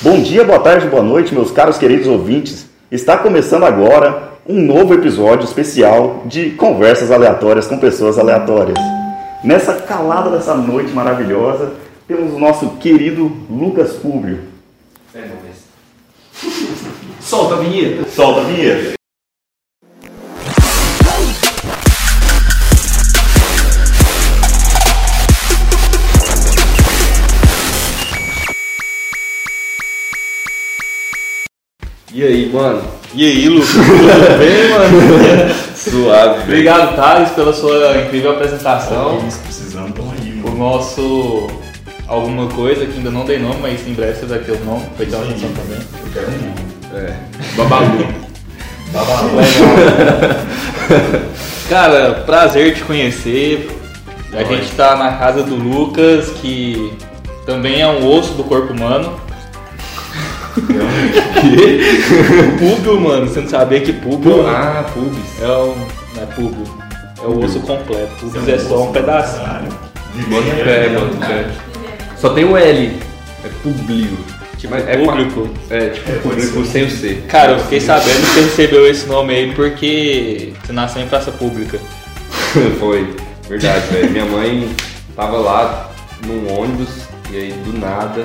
Bom dia, boa tarde, boa noite, meus caros queridos ouvintes. Está começando agora um novo episódio especial de conversas aleatórias com pessoas aleatórias. Nessa calada dessa noite maravilhosa, temos o nosso querido Lucas Públio. É nóis. Solta a vinheta. Solta a vinheta. E aí, mano? E aí, Lucas, tudo bem, mano? Suave. Obrigado, Thales, pela sua incrível apresentação. Isso, precisando, tamo aí, O nosso alguma coisa que ainda não dei nome, mas em breve você vai ter o nome, vai ter uma atenção também. Eu quero um nome. É. Babalu. Babalu. Cara, prazer te conhecer. A gente tá na casa do Lucas, que também é um osso do corpo humano. Públio, mano, você não sabia que públio ah, pubis. é um. Não é públio, é o osso completo. Públio é só um pedacinho. Bota fé, bota fé. Só tem o L. É publio. Tipo, é público. É, tipo, É, público sem o C. Cara, eu fiquei sabendo que você recebeu esse nome aí porque você nasceu em praça pública. Foi. Verdade, velho. Minha mãe tava lá num ônibus e aí do nada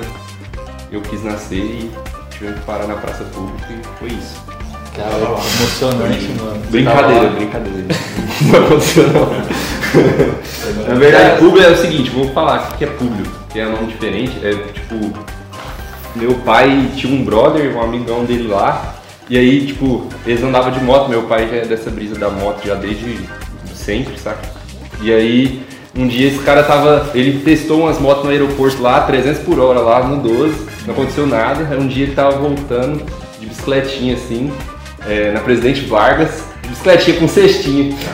eu quis nascer e tivemos que parar na praça pública e foi isso. Cara, emocionante, mano. Brincadeira, brincadeira. Não aconteceu não. Na verdade, público é o seguinte, vou falar o que é público, que é um nome diferente. É tipo, meu pai tinha um brother, um amigão dele lá, e aí, tipo, eles andavam de moto, meu pai já é dessa brisa da moto já desde sempre, saca? E aí, um dia esse cara tava, ele testou umas motos no aeroporto lá, 300 por hora lá, no 12, não aconteceu nada. Aí um dia ele tava voltando de bicicletinha assim, é, na Presidente Vargas, bicicletinha com cestinha.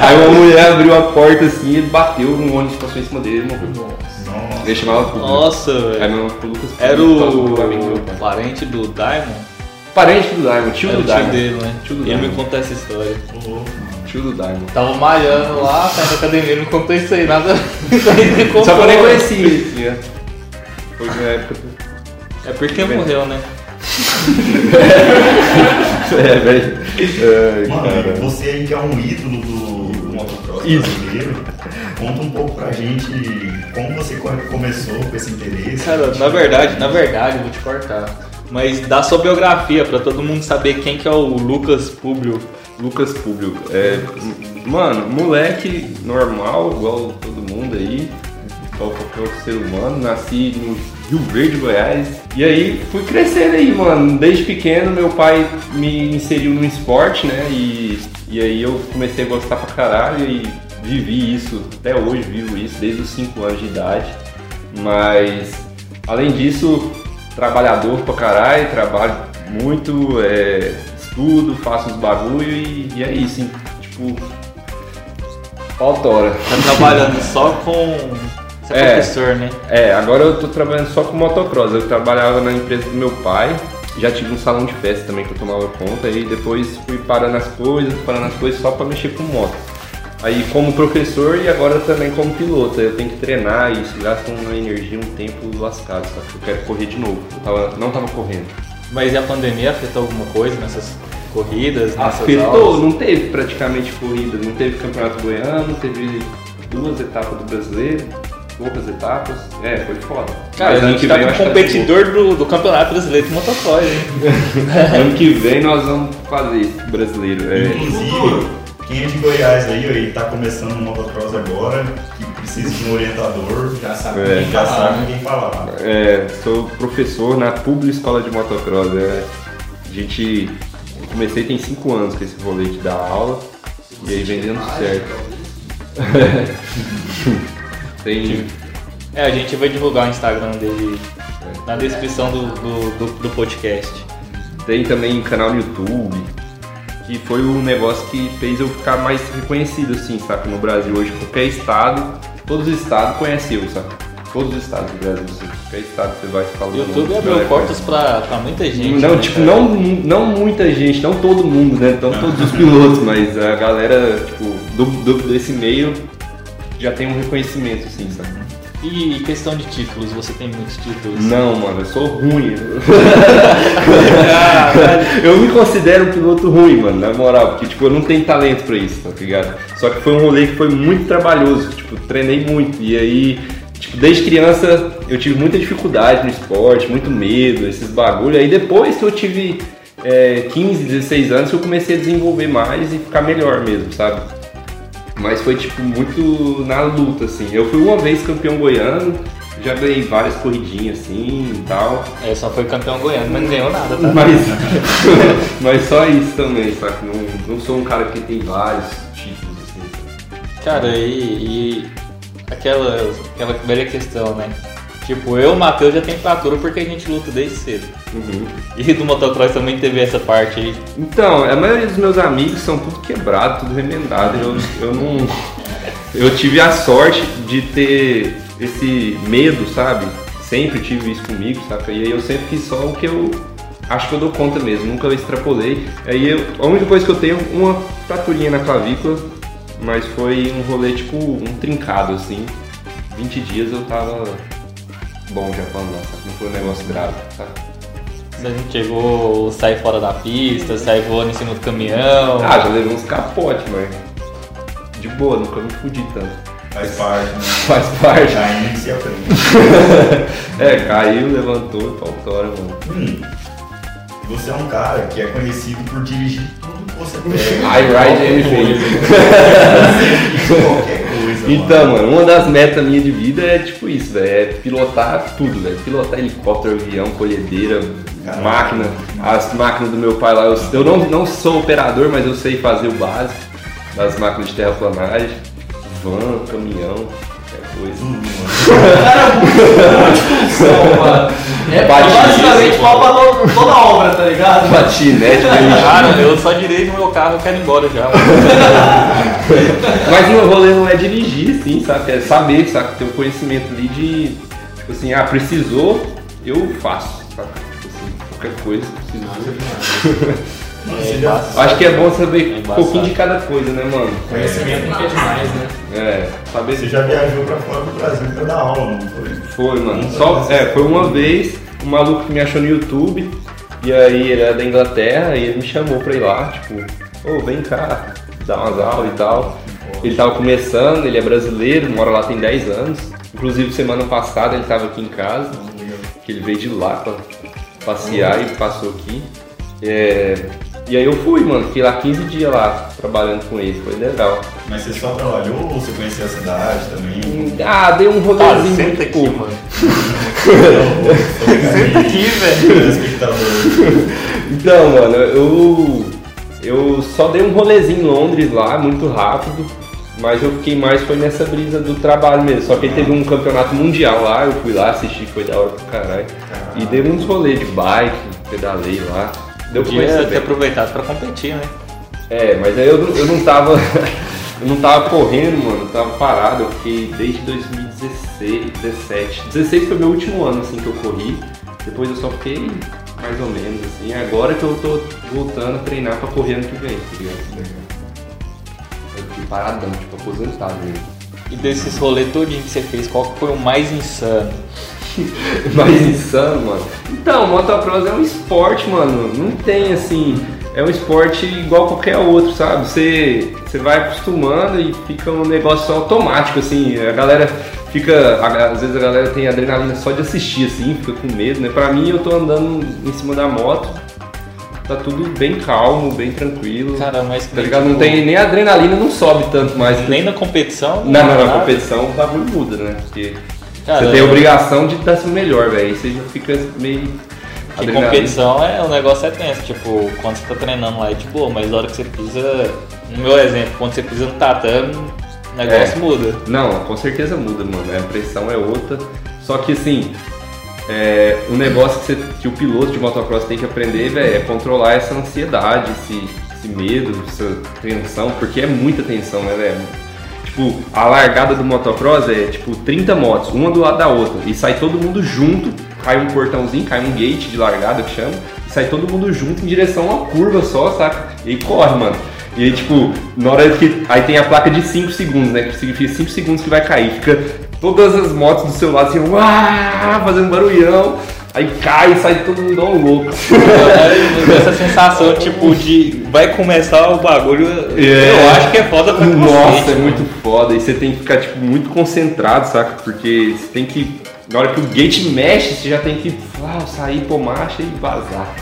Aí uma mulher abriu a porta assim, ele bateu no ônibus, passou em cima dele e morreu. Nossa. Ele chamava Público. Nossa, Aí velho. meu Lucas Era o pai. parente do Diamond? Parente do Diamond, tio Era do o tio Diamond. dele, né? Tio do Ele me Diamond. contou essa história. Mano. Tio do Diamond. Tava malhando lá, saindo da academia, me contou isso aí, nada. Isso aí me contou. Só que eu nem conhecia ele. né? Foi na época. É porque morreu, né? É, velho. Ai, Mano, cara. você aí que é um ídolo do, motocross brasileiro, conta um pouco pra gente como você co- começou com esse interesse. Cara, na verdade, na verdade, eu vou te cortar. Mas dá sua biografia pra todo mundo saber quem que é o Lucas Publio. Lucas Público. É, mano, moleque normal, igual todo mundo aí, igual qualquer outro ser humano. Nasci no Rio Verde, Goiás. E aí fui crescendo aí, mano. Desde pequeno meu pai me inseriu no esporte, né? E, e aí eu comecei a gostar pra caralho e vivi isso. Até hoje vivo isso, desde os 5 anos de idade. Mas além disso, trabalhador pra caralho, trabalho muito, é, estudo, faço os bagulho e, e é isso, hein? Tipo, autora. Tá trabalhando só com. Você é, É. professor, né? É, agora eu tô trabalhando só com motocross. Eu trabalhava na empresa do meu pai, já tive um salão de festa também que eu tomava conta, e depois fui parando as coisas, parando as coisas só pra mexer com moto. Aí como professor e agora também como piloto. Eu tenho que treinar e isso gasta uma energia, um tempo lascado, só que eu quero correr de novo. Eu tava, não tava correndo. Mas e a pandemia afetou alguma coisa nessas corridas, Afetou, aulas? não teve praticamente corrida, não teve campeonato goiano, teve duas etapas do brasileiro, poucas etapas. É, foi foda. Cara, Mas a gente tá com que competidor do, do Campeonato Brasileiro de Motocross, hein? Ano que vem nós vamos fazer esse brasileiro. É, Inclusive, quem é de Goiás aí, ó, e tá começando no motocross agora, que precisa de um orientador, já sabe, É. já sabe quem falar. é, sou professor na Publi Escola de Motocross. É, a gente. Eu comecei tem 5 anos com esse rolê de dar aula. E aí vem dando certo. tem. É, a gente vai divulgar o Instagram dele na descrição do, do, do, do podcast. Tem também canal no YouTube, que foi o negócio que fez eu ficar mais reconhecido, assim, sabe? No Brasil hoje, qualquer estado, todos os estados conhecem eu, sabe? Todos os estados do Brasil, assim, qualquer estado você vai falar. YouTube abriu portas pra, pra muita gente. Não, né, tipo, cara? não, não muita gente, não todo mundo, né? Não todos os pilotos, mas a galera, tipo, do, do- desse meio já tem um reconhecimento, assim, sabe? E questão de títulos, você tem muitos títulos? Não, mano, eu sou ruim. eu me considero um piloto ruim, mano, na moral, porque tipo, eu não tenho talento pra isso, tá ligado? Só que foi um rolê que foi muito trabalhoso, tipo, treinei muito. E aí, tipo, desde criança eu tive muita dificuldade no esporte, muito medo, esses bagulho. Aí depois que eu tive é, 15, 16 anos, eu comecei a desenvolver mais e ficar melhor mesmo, sabe? Mas foi tipo muito na luta, assim. Eu fui uma vez campeão goiano, já ganhei várias corridinhas assim e tal. É, só foi campeão goiano, mas não ganhou nada, tá? Mas, mas só isso também, sabe? Não, não sou um cara que tem vários títulos assim. Cara, e, e aquela, aquela velha questão, né? Tipo, eu e o Matheus já tem fratura porque a gente luta desde cedo. Uhum. E do motocross também teve essa parte aí. Então, a maioria dos meus amigos são tudo quebrado, tudo remendado. Eu, eu não. Eu tive a sorte de ter esse medo, sabe? Sempre tive isso comigo, saca? E aí eu sempre fiz só o que eu acho que eu dou conta mesmo, nunca extrapolei. Aí eu, a única coisa que eu tenho é uma fraturinha na clavícula, mas foi um rolê tipo um trincado assim. 20 dias eu tava bom já pra andar, sabe? Não foi um negócio grave, sabe? A gente chegou, sai fora da pista, sai voando em cima do caminhão. Ah, já levei uns capotes, mas de boa, nunca me fudi tanto. Faz parte, né? Faz parte. Caindo se aprende. É, caiu, levantou e pautora, mano. Hum. Você é um cara que é conhecido por dirigir tudo que você pega. I ride anything. Dirige qualquer coisa. Então, mano, uma das metas minhas de vida é tipo isso, velho. É pilotar tudo, velho. Pilotar helicóptero, avião, colhedeira, Caralho. máquina. As máquinas do meu pai lá, eu, eu não, não sou operador, mas eu sei fazer o básico das máquinas de terraplanagem. Van, caminhão, qualquer coisa. Tudo, mano. É basicamente pau pra to- toda a obra, tá ligado? Patinete, Cara, eu só dirijo meu carro, eu quero ir embora já. Mas o meu rolê não é dirigir, sim, sabe? É saber, sabe? Ter o conhecimento ali de, tipo assim, ah, precisou, eu faço, sabe? Tipo assim, qualquer coisa, precisou. Mano, já Acho que é bom saber um pouquinho de cada coisa, né, mano? Conhecimento não é demais, né? É, saber. Você já viajou pra fora do Brasil pra dar aula, não foi? Foi, mano. Só, é, foi uma vez, um maluco que me achou no YouTube, e aí ele era da Inglaterra, e ele me chamou pra ir lá, tipo, ô, vem cá, dar umas aulas e tal. Ele tava começando, ele é brasileiro, mora lá tem 10 anos. Inclusive semana passada ele tava aqui em casa, que ele veio de lá pra passear e passou aqui. É, e aí eu fui, mano, fiquei lá 15 dias lá, trabalhando com ele, foi legal. Mas você só trabalhou ou você conhecia a cidade também? Ah, dei um Tá, rolezinho senta muito aqui, pouco. mano. Senta aqui, velho. Espectador. Então, mano, eu. Eu só dei um rolezinho em Londres lá, muito rápido. Mas eu fiquei mais foi nessa brisa do trabalho mesmo. Só que aí teve um campeonato mundial lá, eu fui lá assistir, foi da hora pra caralho. E dei uns rolês de bike, pedalei lá. Deu pra Podia conhecer ter aproveitado pra competir, né? É, mas aí eu, não- eu não tava. eu não tava correndo, mano, eu tava parado, eu fiquei desde 2016, 17. 16 foi meu último ano assim que eu corri. Depois eu só fiquei mais ou menos assim. Agora que eu tô voltando a treinar pra correr ano que vem, tá ligado? Eu fiquei paradão, tipo, aposentado mesmo. E desses rolês todinho que você fez, qual que foi o mais insano? Mais insano, mano. Então, motocross é um esporte, mano. Não tem assim. É um esporte igual qualquer outro, sabe? Você, você vai acostumando e fica um negócio automático, assim. A galera fica. Às vezes a galera tem adrenalina só de assistir, assim, fica com medo, né? Pra mim, eu tô andando em cima da moto, tá tudo bem calmo, bem tranquilo. Cara, mas tá ligado? Não tem nem a adrenalina, não sobe tanto mais. Nem na competição? Não, não, na nada? competição o bagulho muda, né? Porque Cara, você tem a obrigação de dar seu melhor, velho. Aí você já fica meio. Que adrenalina. competição é, o negócio é tenso, tipo, quando você tá treinando lá é de boa, mas na hora que você pisa, no meu exemplo, quando você pisa no tatame, o negócio É. muda. Não, com certeza muda, mano. A pressão é outra. Só que assim, é, um negócio que, você- que o piloto de motocross tem que aprender, velho, é controlar essa ansiedade, esse, esse medo, essa tensão, porque é muita tensão, né, velho? Tipo, a largada do motocross é tipo 30 motos, uma do lado da outra, e sai todo mundo junto, cai um portãozinho, cai um gate de largada que chama, e sai todo mundo junto em direção a uma curva só, saca? E corre, mano. E aí, tipo, na hora que. Aí tem a placa de 5 segundos, né? Que significa 5 segundos que vai cair. Fica todas as motos do seu lado assim, fazendo barulhão. Aí cai e sai todo mundo igual louco. Essa sensação, tipo, de vai começar o bagulho, É. eu acho que é foda pra Nossa, cacete, é mano. muito foda. E você tem que ficar, tipo, muito concentrado, saca? Porque você tem que. Na hora que o gate mexe, você já tem que ah, sair, pôr marcha e vazar.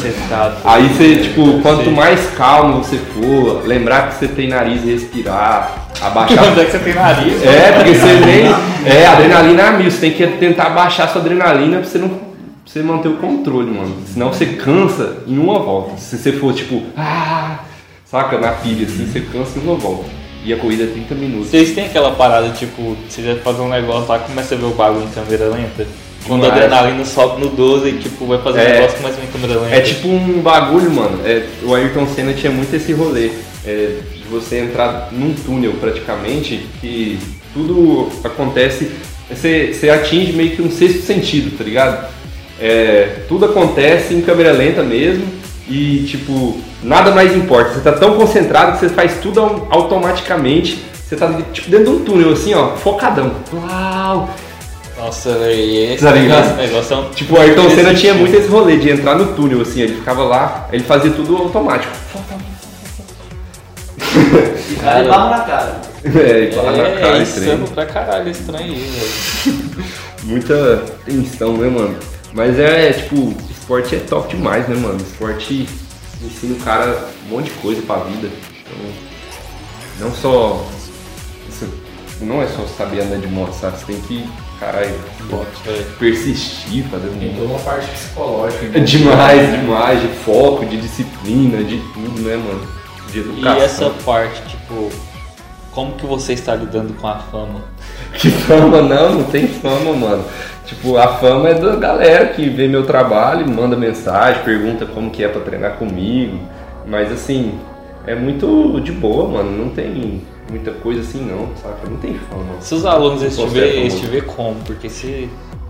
Sentado. Aí você, tipo, quanto mais calmo você for, lembrar que você tem nariz e respirar, abaixar. Quando é que você tem nariz? É, porque você nem. É, adrenalina é a mil. Você tem que tentar baixar sua adrenalina pra você não. pra você manter o controle, mano. Senão você cansa em uma volta. Se você for, tipo, ah, saca, na pilha assim, você cansa em uma volta. E a corrida é 30 minutos. Vocês têm aquela parada, tipo, você já fazer um negócio lá, começa a ver o bagulho em câmera lenta? Quando a adrenalina sobe no 12 e tipo, vai fazer É. um negócio, começa a ver em câmera lenta. É tipo um bagulho, mano. É, o Ayrton Senna tinha muito esse rolê. é, de você entrar num túnel praticamente, que tudo acontece. Você, você atinge meio que um sexto sentido, tá ligado? É, tudo acontece em câmera lenta mesmo. E tipo, nada mais importa. Você tá tão concentrado que você faz tudo au- automaticamente. Você tá tipo dentro de um túnel assim, ó, focadão. Uau! Nossa, velho, esse Tá ligado? esse negócio é um... Tipo, o Ayrton Senna tinha muito esse rolê de entrar no túnel, assim, ele ficava lá, ele fazia tudo automático. E cara, de barro na cara. É, e barra na É, cara, é insano pra caralho aí, velho. Muita tensão, né, mano? Mas é, tipo, esporte é top demais, né, mano? Esporte ensina o cara um monte de coisa pra vida. Então, não só. não é só saber andar de moto, sabe? Você tem que, caralho, persistir, fazer um Tem toda uma parte psicológica. É demais, demais, de foco, de disciplina, de tudo, né, mano? De E educação. essa parte, tipo, como que você está lidando com a fama? Que fama não, não tem fama, mano. Tipo, a fama é da galera que vê meu trabalho, manda mensagem, pergunta como que é pra treinar comigo. Mas assim, é muito de boa, mano. Não tem muita coisa assim não, saca? Não tem fama. Se os alunos te vê como? Porque se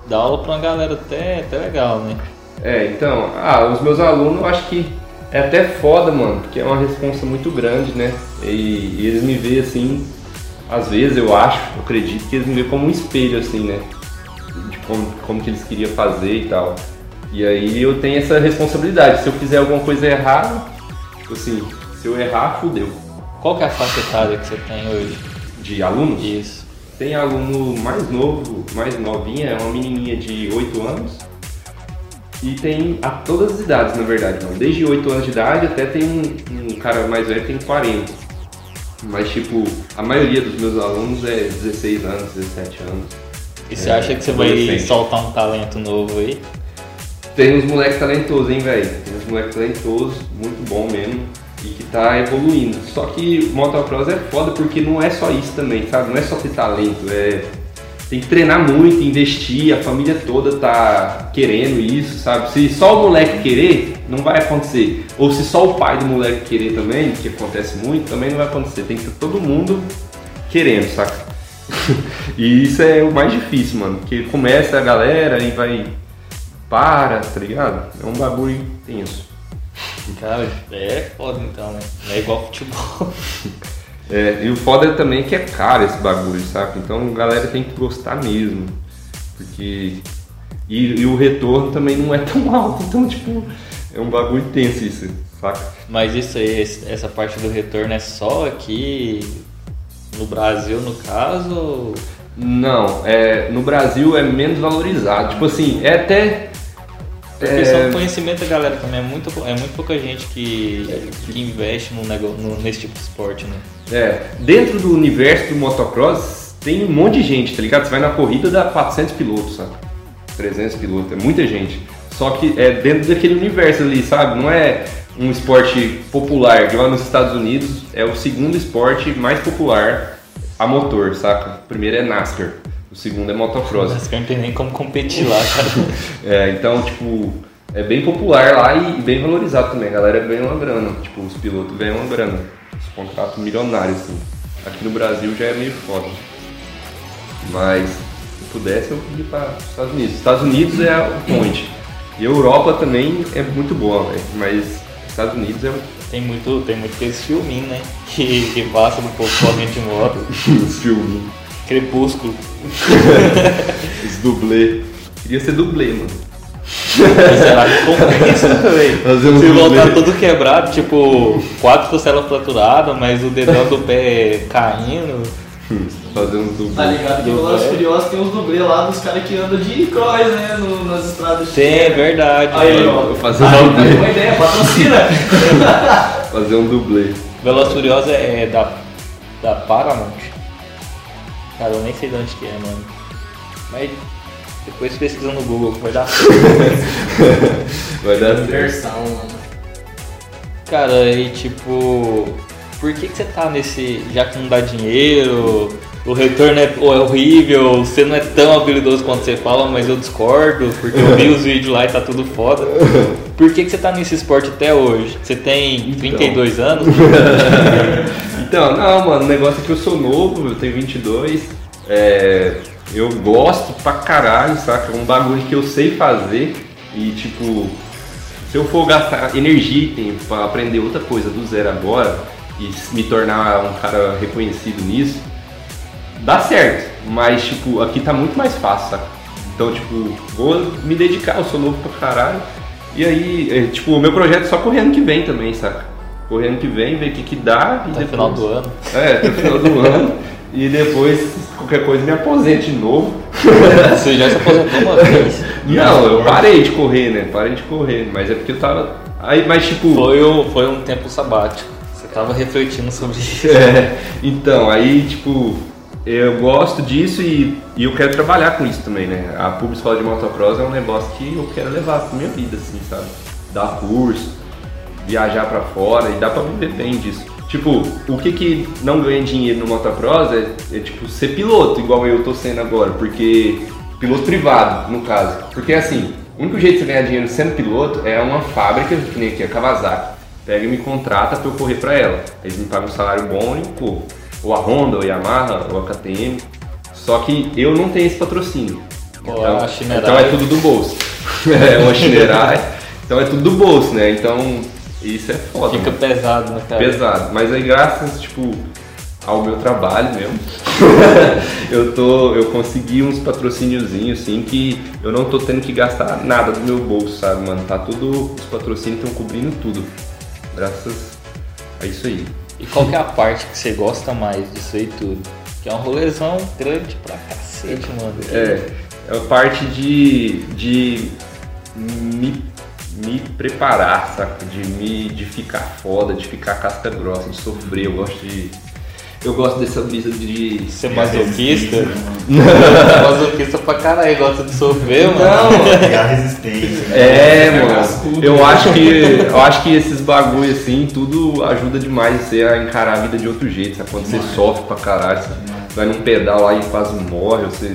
dá aula pra uma galera até, até legal, né? É, então, ah, os meus alunos eu acho que é até foda, mano, porque é uma responsa muito grande, né? E, e eles me veem assim, às vezes eu acho, eu acredito que eles me veem como um espelho, assim, né? De como, como que eles queriam fazer e tal. E aí eu tenho essa responsabilidade. Se eu fizer alguma coisa errada, tipo assim, se eu errar, fudeu. Qual que é a faixa etária que você tem hoje? De alunos, Isso. tem aluno mais novo, mais novinha, é uma menininha de 8 anos. E tem a todas as idades, na verdade, mano. Desde 8 anos de idade até tem um, um cara mais velho que tem 40. Mas, tipo, a maioria dos meus alunos é 16 anos, 17 anos. E você É, acha que você vai soltar um talento novo aí? Tem uns moleques talentosos, hein, velho? Tem uns moleques talentosos, muito bom mesmo, e que tá evoluindo. Só que motocross é foda porque não é só isso também, sabe? Não é só ter talento, é. Tem que treinar muito, investir, a família toda tá querendo isso, sabe? Se só o moleque querer, não vai acontecer. Ou se só o pai do moleque querer também, que acontece muito, também não vai acontecer. Tem que ter todo mundo querendo, saca? e isso é o mais difícil, mano. Porque começa a galera e vai. Para, tá ligado? É um bagulho tenso. Cara, é foda então, né? Não é igual futebol. É, e o foda também é que é caro esse bagulho, saca? Então a galera tem que gostar mesmo. Porque. E, e o retorno também não é tão alto. Então, tipo, é um bagulho tenso isso, saca? Mas isso aí, essa parte do retorno é só aqui no Brasil, no caso? Não, é, no Brasil é menos valorizado. Tipo assim, é até. Porque é, só conhecimento da galera também. É muito, é muito pouca gente que, que investe no- nesse tipo de esporte, né? É, dentro do universo do motocross tem um monte de gente, tá ligado? Você vai na corrida dá 400 pilotos, sabe? 300 pilotos, é muita gente. Só que é dentro daquele universo ali, sabe? Não é um esporte popular. De lá nos Estados Unidos é o segundo esporte mais popular a motor, saca? O primeiro é NASCAR, o segundo é motocross. Mas que não tem nem como competir lá, cara. É, então, tipo, é bem popular lá e bem valorizado também. A galera ganha uma grana. Tipo, os pilotos ganham uma grana. Os contratos milionários, assim. Aqui no Brasil já é meio foda. Mas, se pudesse, eu ia para os Estados Unidos. Estados Unidos é o point. E a Europa também é muito boa, velho. Mas Estados Unidos é o Tem muito, tem muito aqueles filminhos, né? Que, que passa do povo de moto. filme. Crepúsculo. Os dublê. Queria ser dublê, mano. Será que compensa, um Se voltar todo quebrado, tipo, quatro costelas fraturadas, mas o dedão do pé caindo. Fazer uns dublê. Tá ligado que o Velozes Furiosos tem os dublês lá dos caras que andam de cross, né? no- nas estradas de Tem, é verdade. Aí, ó. Fazer Ah, um tá dublê. uma ideia, patrocina. Fazer um dublê. Veloz Furiosa é da, da Paramount. Cara, eu nem sei de onde que é, mano. Mas depois pesquisa no Google que vai dar Vai dar certo. Versão, mano. Cara, e tipo, por que, que você tá nesse. Já que não dá dinheiro, o retorno é, ou é horrível, você não é tão habilidoso quanto você fala, mas eu discordo, porque eu vi os vídeos lá e tá tudo foda. Por que, que você tá nesse esporte até hoje? Você tem 32 anos? Então, não, mano, o negócio é que eu sou novo, eu tenho 22. É, eu gosto pra caralho, saca? É um bagulho que eu sei fazer e, tipo, se eu for gastar energia e tempo pra aprender outra coisa do zero agora e me tornar um cara reconhecido nisso, dá certo. Mas, tipo, aqui tá muito mais fácil, saca? Então, tipo, vou me dedicar, eu sou novo pra caralho. E aí, é, tipo, o meu projeto é só correr ano que vem também, saca? Correr ano que vem, ver o que que dá Até o depois... final do ano. É, até o final do ano. E depois, qualquer coisa, me aposente de novo. Você já se aposentou uma vez. Não, eu parei de correr, né? Parei de correr. Mas é porque eu tava. Aí, mas tipo. Foi, um- foi um tempo sabático. Você tava refletindo sobre isso. É, então, aí, tipo, eu gosto disso e, e eu quero trabalhar com isso também, né? A Pub Escola de Motocross é um negócio que eu quero levar pra minha vida, assim, sabe? Dar curso, viajar pra fora e dá pra viver bem disso. Tipo, o que que não ganha dinheiro no motocross é, é, tipo, ser piloto, igual eu tô sendo agora, porque... Piloto privado, no caso. Porque, assim, o único jeito de você ganhar dinheiro sendo piloto é uma fábrica, que nem aqui, a Kawasaki pega e me contrata pra eu correr pra ela. Eles me pagam um salário bom e eu corro. Ou a Honda, ou a Yamaha, ou a KTM. Só que eu não tenho esse patrocínio. Então, Shinerai. então é tudo do bolso. é uma Shinerai. Então é tudo do bolso, né? Então isso é foda. Fica mano. pesado, né, cara? pesado. Mas aí graças, tipo, ao meu trabalho mesmo, eu tô. Eu consegui uns patrocíniozinhos assim que eu não tô tendo que gastar nada do meu bolso, sabe, mano? Tá tudo. Os patrocínios estão cobrindo tudo. Graças a isso aí. E qual que é a parte que você gosta mais disso aí tudo? Que é um rolezão grande pra cacete, mano. É, é a parte de, de me, me preparar, saca? De, me, de ficar foda, de ficar casca grossa, de sofrer. Eu gosto de. Eu gosto dessa brisa de. Ser masoquista? Masoquista pra caralho, gosta de sofrer, mano. mano. Pegar resistência. É, Pegar mano. Eu acho que eu acho que esses bagulho assim, tudo ajuda demais você a encarar a vida de outro jeito, sabe? Quando você sofre pra caralho, você vai num pedal lá e quase morre, você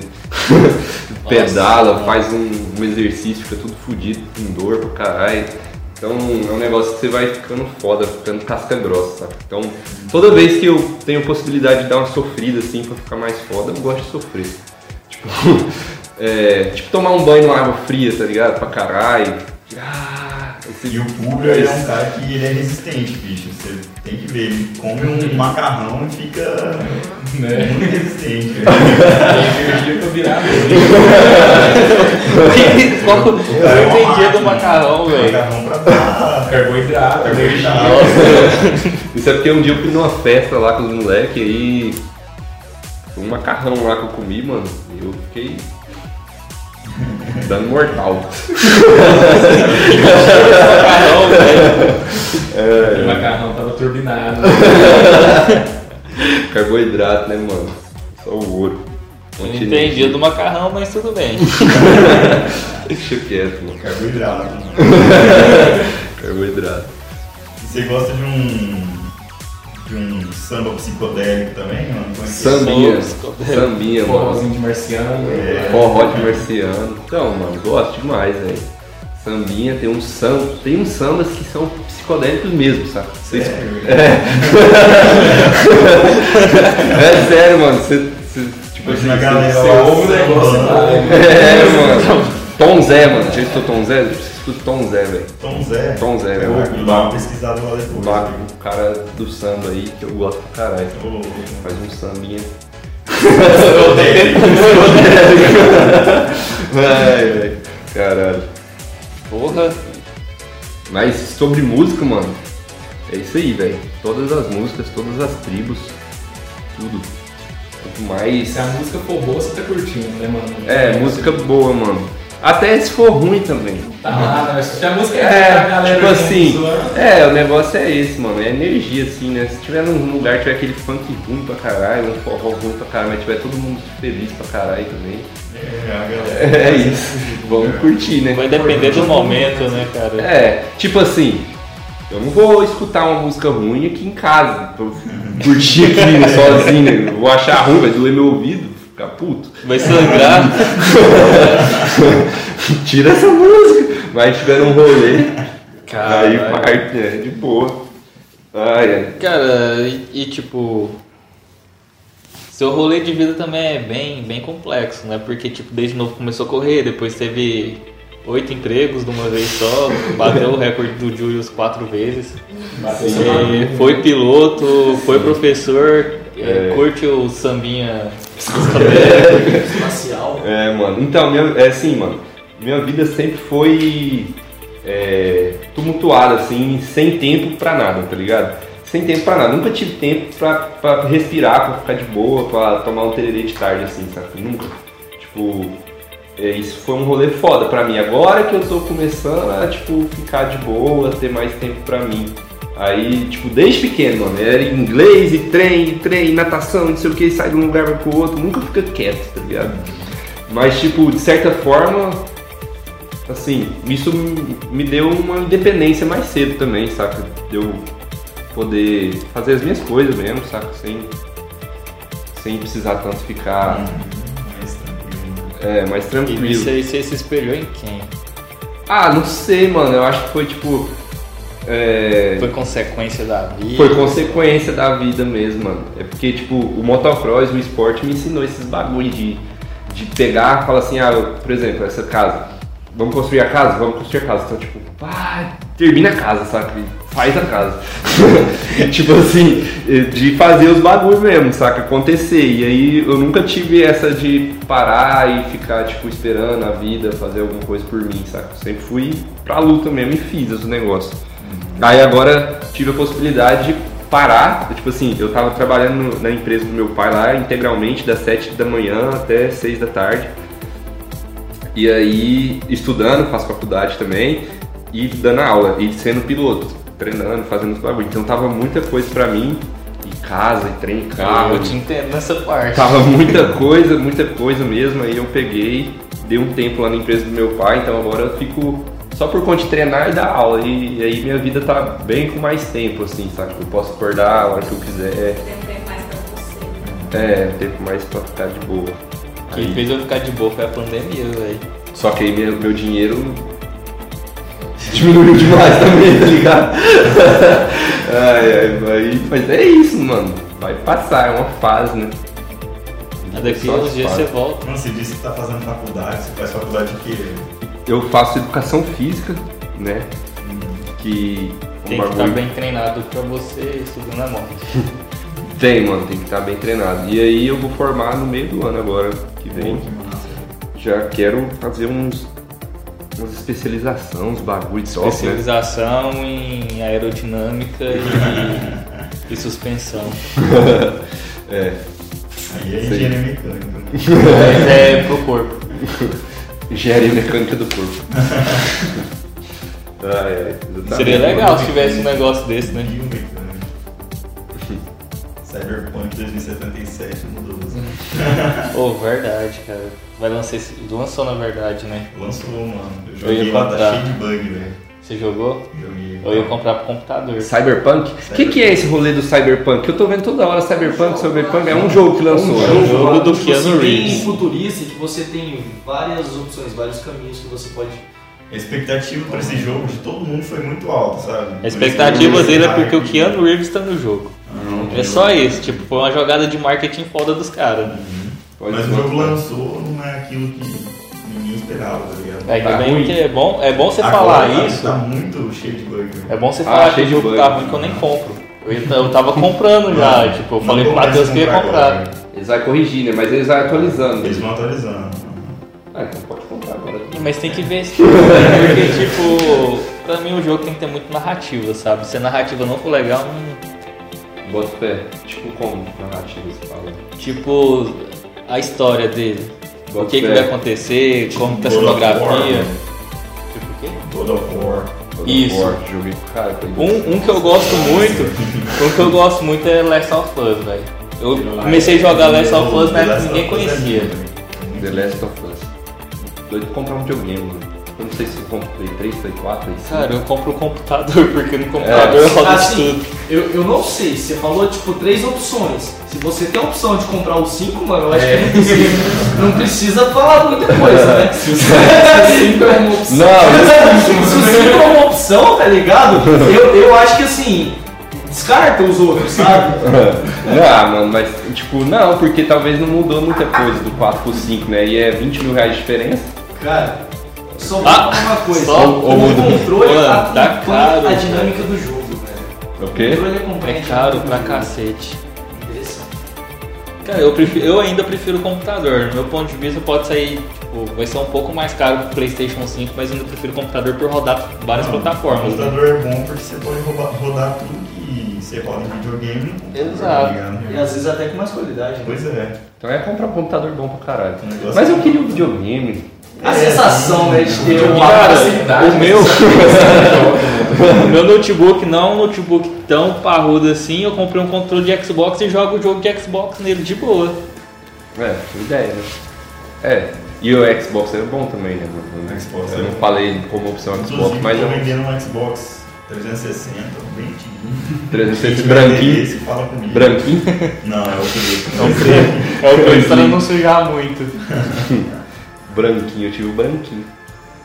pedala, mano. faz um, um exercício, fica tudo fudido, com dor pra caralho. Então é um negócio que você vai ficando foda, ficando casca grossa, sabe? Então toda vez que eu tenho possibilidade de dar uma sofrida assim pra ficar mais foda, eu gosto de sofrer. Tipo, é, tipo tomar um banho numa água fria, tá ligado? Pra caralho. Ah, E o Pulga ele é um cara que ele é resistente, bicho. Você tem que ver, ele come um macarrão e fica Né? muito resistente. Energia pra virar mesmo. Qual- eu não entendi do macarrão, velho. Macarrão pra dar. Carboidrato, energia. Isso é porque um dia eu fui numa festa lá com os moleques aí. Um macarrão lá que eu comi, mano. E eu fiquei. Dando mortal. Macarrão, velho. O macarrão tava turbinado. Carboidrato, né, mano? Só o ouro. Eu não entendi do macarrão, mas tudo bem. Deixa quieto, mano. Carboidrato. Carboidrato. Você gosta de um. De um samba psicodélico também, mano? É é? Sambinha. Sambinha, mano. Forrozinho de marciano. É. Forró de marciano. Então, mano, gosto demais, velho. Sambinha, tem uns sambas, tem uns sambas que são psicodélicos mesmo, sabe? É, É sério, mano. Você, você, tipo Imagina assim, a galera você- ouve o negócio né? É, mano. Tom Zé, mano. Já escutou Tom Zé? Escuta Tom Zé, velho. Tom Zé. Tom Zé, Eu velho. vou dar uma pesquisada lá depois. O cara do samba aí que eu gosto pra caralho. Ô, Faz um sambinha. Ai, ai, caralho. Porra. Mas sobre música, mano, é isso aí, velho. Todas as músicas, todas as tribos, tudo. Quanto mais. Se a música for boa, você tá curtindo, né, mano? É, música boa, mano. Até se for ruim também. Tá nada, mas se a música é, É, pra galera tipo assim, zoando, é, o negócio é esse, mano, é energia, assim, né? Se tiver num lugar, tiver aquele funk ruim pra caralho, um forró ruim pra caralho, mas tiver todo mundo feliz pra caralho também, É, a galera. é isso, vamos curtir, né? Vai depender do momento, né, cara? É, tipo assim, eu não vou escutar uma música ruim aqui em casa, pra eu curtir aqui né, sozinho, eu vou achar ruim, vai doer meu ouvido, ficar puto. Vai sangrar. Tira essa música, mas tiver um rolê, aí Caralho. parte, né, de boa. Ai, ai. Cara, e, e, tipo. Seu rolê de vida também é bem, bem complexo, né? Porque, tipo, desde novo começou a correr, depois teve oito empregos de uma vez só, bateu o recorde do Julius quatro vezes. bateu E foi piloto, foi professor, é, É. curte o sambinha. Espacial. É, mano. Então, minha, é assim, mano. Minha vida sempre foi é, tumultuada, assim, sem tempo pra nada, tá ligado? Sem tempo pra nada. Nunca tive tempo pra, pra respirar, pra ficar de boa, pra tomar um tererê de tarde, assim, sabe? Nunca. Tipo, é, isso foi um rolê foda pra mim. Agora que eu tô começando a, tipo, ficar de boa, ter mais tempo pra mim. Aí, tipo, desde pequeno, mano, era inglês e trem, e trem, e natação, não sei o que, sai de um lugar vai pro outro, nunca fica quieto, tá ligado? Mas, tipo, de certa forma, assim, isso me deu uma independência mais cedo também, saca? De eu poder fazer as minhas coisas mesmo, saca? Sem, sem precisar tanto ficar Mais tranquilo. é, mais E tranquilo. isso aí você se espelhou em quem? Ah, não sei, mano, eu acho que foi tipo. É, Foi consequência da vida? Foi consequência da vida mesmo, mano. É porque, tipo, o motocross, o esporte me ensinou esses bagulho de, de pegar e falar assim, ah, eu- por exemplo, essa casa. Vamos construir a casa? Vamos construir a casa. Então, tipo, pá, termina a casa, saca? Faz a casa. tipo assim, de fazer os bagulhos mesmo, saca? Acontecer. E aí eu nunca tive essa de parar e ficar, tipo, esperando a vida fazer alguma coisa por mim, saca? Eu sempre fui pra luta mesmo e fiz os negócios. Aí agora tive a possibilidade de parar, tipo assim, eu tava trabalhando na empresa do meu pai lá integralmente das 7 da manhã até 6 da tarde. E aí estudando, faço faculdade também e dando aula e sendo piloto, treinando, fazendo os bagulho. Então tava muita coisa pra mim, e casa, e trem, Ah, carro. eu te entendo nessa parte. Tava muita coisa, muita coisa mesmo. Aí eu peguei, dei um tempo lá na empresa do meu pai, então agora eu fico só por conta de treinar e dar aula. E, e aí minha vida tá bem com mais tempo, assim, sabe? Eu posso acordar a hora que eu quiser. Tem um tempo mais pra você. É, tempo mais pra ficar de boa. Que Aí- fez eu ficar de boa foi a pandemia, velho. Só que aí meu, meu dinheiro diminuiu demais também, tá ligado? ai, ai, aí, mas é isso, mano. Vai passar, é uma fase, né? Daqui uns dias você volta. Mano, você disse que tá fazendo faculdade, você faz faculdade de quê? Eu faço educação física, né? Que Tem que estar bagulho- bem treinado pra você subir na moto. Tem, mano, tem que estar bem treinado. E aí eu vou formar no meio do ano agora que vem. Pô, que massa. Já quero fazer uns umas especializações, uns bagulho de top, né? Especialização em aerodinâmica e, e suspensão. É, Aí é engenharia mecânica. né? Mas é pro corpo. Engenharia mecânica do corpo. ah, é. Seria legal se tivesse um negócio desse, né? Biomecânica. Cyberpunk 2077 mudou. Ô, verdade, cara. Vai lançar esse. Lançou na verdade, né? Lançou, mano. Eu Eu ia joguei lá, tá cheio de bug, velho. Você jogou? Joguei. Eu ia comprar pro computador. Cyberpunk? O que, que é esse rolê do Cyberpunk? Eu tô vendo toda hora Cyberpunk, Cyberpunk. É um jogo que lançou. É um jogo do Tipo Keanu assim, Reeves. futurista você tem várias opções, vários caminhos que você pode. A expectativa pra esse jogo de todo mundo foi muito alta, sabe? A expectativa dele é porque o Keanu Reeves tá no jogo. É só isso, tipo, foi uma jogada de marketing foda dos caras. Pode Mas o jogo lançou, não é aquilo que ninguém esperava, tá ligado? Ainda Tá bem que é bom, é bom você Agora falar isso. Tá muito cheio de bug. É bom você Ah, falar que cheio o de jogo tá ruim que eu nem compro. Eu, tava comprando já, tipo, eu não falei pro Matheus que ia comprar comprar. agora. Eles vão corrigir, né? Mas eles vão atualizando. Eles vão atualizando. Ah, então pode comprar agora. Mas tem que ver esse né? Porque, tipo, pra mim o jogo tem que ter muito narrativa, sabe? Se a narrativa não for legal, não... Bota pé. Tipo como narrativa você fala? tipo, a história dele. O Bota que, que fé. vai acontecer, como tá a of cenografia. Tipo o quê? God of War. God of Isso. War, Joguei cara. Um, um que eu gosto muito, um que eu gosto muito é Last of Us, velho. Eu comecei a jogar Last of Us na época que ninguém é conhecia. The Last of Us. Doido de comprar um videogame, mano. Eu não sei se eu compro Play 3, Play 4, Play 5. Cara, eu compro o computador, porque no computador roda Assim, tudo. eu, eu não sei, você falou tipo três opções. Se você tem a opção de comprar o 5, mano, eu acho É. que não precisa, não precisa falar muita coisa, né? Se o 5 é uma opção. Não, Se o 5 é uma opção, tá ligado? Eu, eu acho que assim, descarta os outros, sabe? Não, mano, mas tipo, não, porque talvez não mudou muita coisa do 4 pro 5, né? E é 20 mil reais de diferença. Cara, só Ah, falar uma coisa. só o muda. controle Mano, acompanha tá caro, a dinâmica do jogo, velho. O O quê? controle acompanha É a caro pra jogo. cacete. Cara, eu, prefiro, eu ainda prefiro o computador. No meu ponto de vista pode sair, tipo, vai ser um pouco mais caro que o Playstation 5, mas eu ainda prefiro o computador por rodar várias Não, plataformas. O né? computador é bom porque você pode roubar- rodar tudo você roda em videogame. Exato. tá? E às vezes até com mais qualidade. né? Pois é. Então é comprar um computador bom pra caralho. Negócio Mas é- eu queria um videogame. A sensação, né, de ter uma Cara, facilidade. o meu, o meu notebook não é um notebook tão parrudo assim. Eu comprei um controle de Xbox e jogo o jogo de Xbox nele de boa. É, boa ideia, né? É. E o Xbox é bom também, né, mano? Xbox eu é não bom. falei como opção Xbox, Inclusive, mas tô é um vendendo um Xbox 360, bem antigo. 360 Quem branquinho. fala comigo. Branquinho. Não, é o preto. É o preço, é o preço pra não sujar muito. Branquinho, eu tive o branquinho.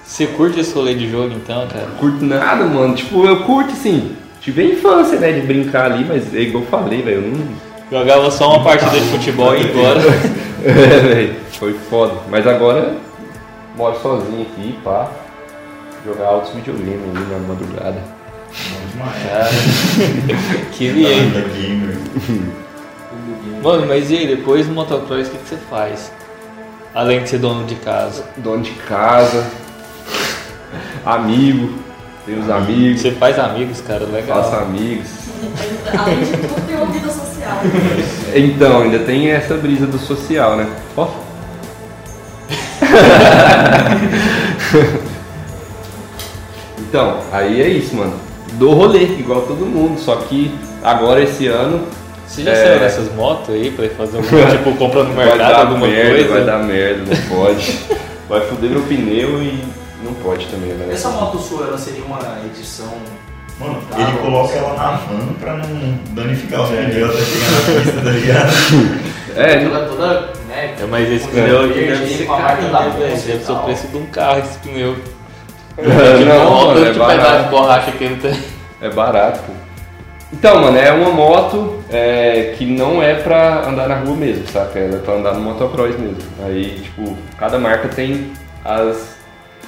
Você curte esse rolê de jogo então, cara? Curto nada, mano. Tipo, eu curto sim. Tive a infância, né, de brincar ali, mas é igual eu falei, velho. Eu não. Jogava só uma partida de futebol e ia embora. É, velho. Foi foda. Mas agora moro sozinho aqui, pá. Jogar altos videogames ali na madrugada. Cara? Da gamer. Mano, mas e aí, depois do motocross, o que, que você faz? Além de ser dono de casa. Dono de casa, amigo, tem os amigos, Você faz amigos, cara, legal. faço amigos. Além de tudo, tem uma vida social. Então, ainda tem essa brisa do social, né? Ó. então, aí é isso, mano. Dou rolê, igual todo mundo, só que agora esse ano Você já É. saiu dessas motos aí pra fazer algum tipo, compra no vai mercado dar alguma merda, coisa? vai dar merda, não pode. vai foder meu pneu e não pode também, né? Essa moto sua, ela seria uma edição... Mano, Tá, ele coloca ela na van pra não danificar os pneus até chegar na pista, tá ligado? É, Ela toda, né? É, mas esse pneu verde, deve ser caro, né, Deve ser o preço de um carro esse pneu. Não, Olha o mano, é tanto de barato. borracha que ele tem. É barato. pô. Então, mano, é uma moto é, que não é pra andar na rua mesmo, saca? Ela é pra andar no motocross mesmo. Aí, tipo, cada marca tem as,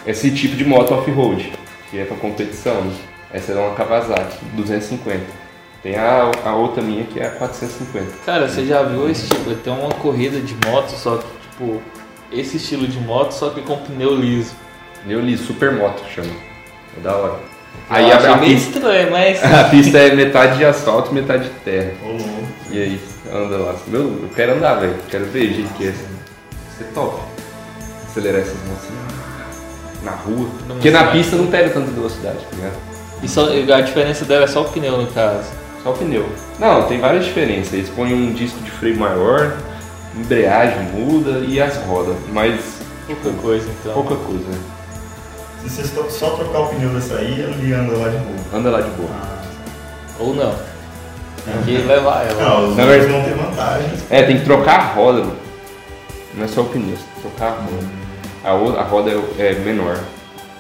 esse tipo de moto off-road, que é pra competição. né? Essa é uma Kawasaki, 250. Tem a, a outra minha que é a 450. Cara, você já viu esse tipo? Tem uma corrida de moto, só que, tipo, esse estilo de moto, só que com pneu liso. Eu li Super Moto, chama. É da hora. Aí a, a, meio pista, estranho, mas. a pista é metade de asfalto e metade de terra. Louco. E aí, anda lá. Meu, eu quero andar, velho. Quero ver o jeito que é. Isso é top. Acelerar essas mocinhas na rua. Não, Porque na pista não pega tanta velocidade, tá ligado? E só, a diferença dela é só o pneu, no caso. Só o pneu. Não, tem várias diferenças. Eles põem um disco de freio maior, embreagem muda e as rodas. Mas Pouca coisa, então. pouca coisa, né? Se você só- só trocar o pneu dessa aí, ele anda lá de boa. Anda lá de boa. Ou não. Tem que levar ela. Não, os Na dois verdade- vão ter vantagens. É, tem que trocar a roda, mano. Não é só o pneu, tem que trocar a roda. A, o- a roda é, é menor.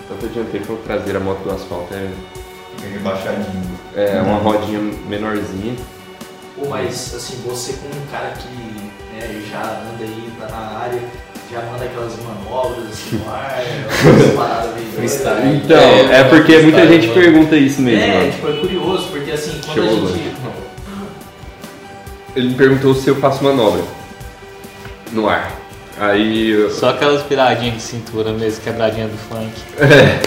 Tanto a dianteira quanto a moto do asfalto é, Fica rebaixadinho. é uma rodinha menorzinha. Pô, mas assim, você como um cara que né, já anda aí tá na área, já manda aquelas manobras assim no ar, aquelas paradas meio. Freestyle. Então, É, é, porque freestyle, muita gente mano. pergunta isso mesmo, É, mano. tipo, é curioso, porque assim, quando Show, a gente. Ele me perguntou se eu faço manobra. no ar. Aí eu- Só aquelas piradinhas de cintura mesmo, quebradinha do funk. É,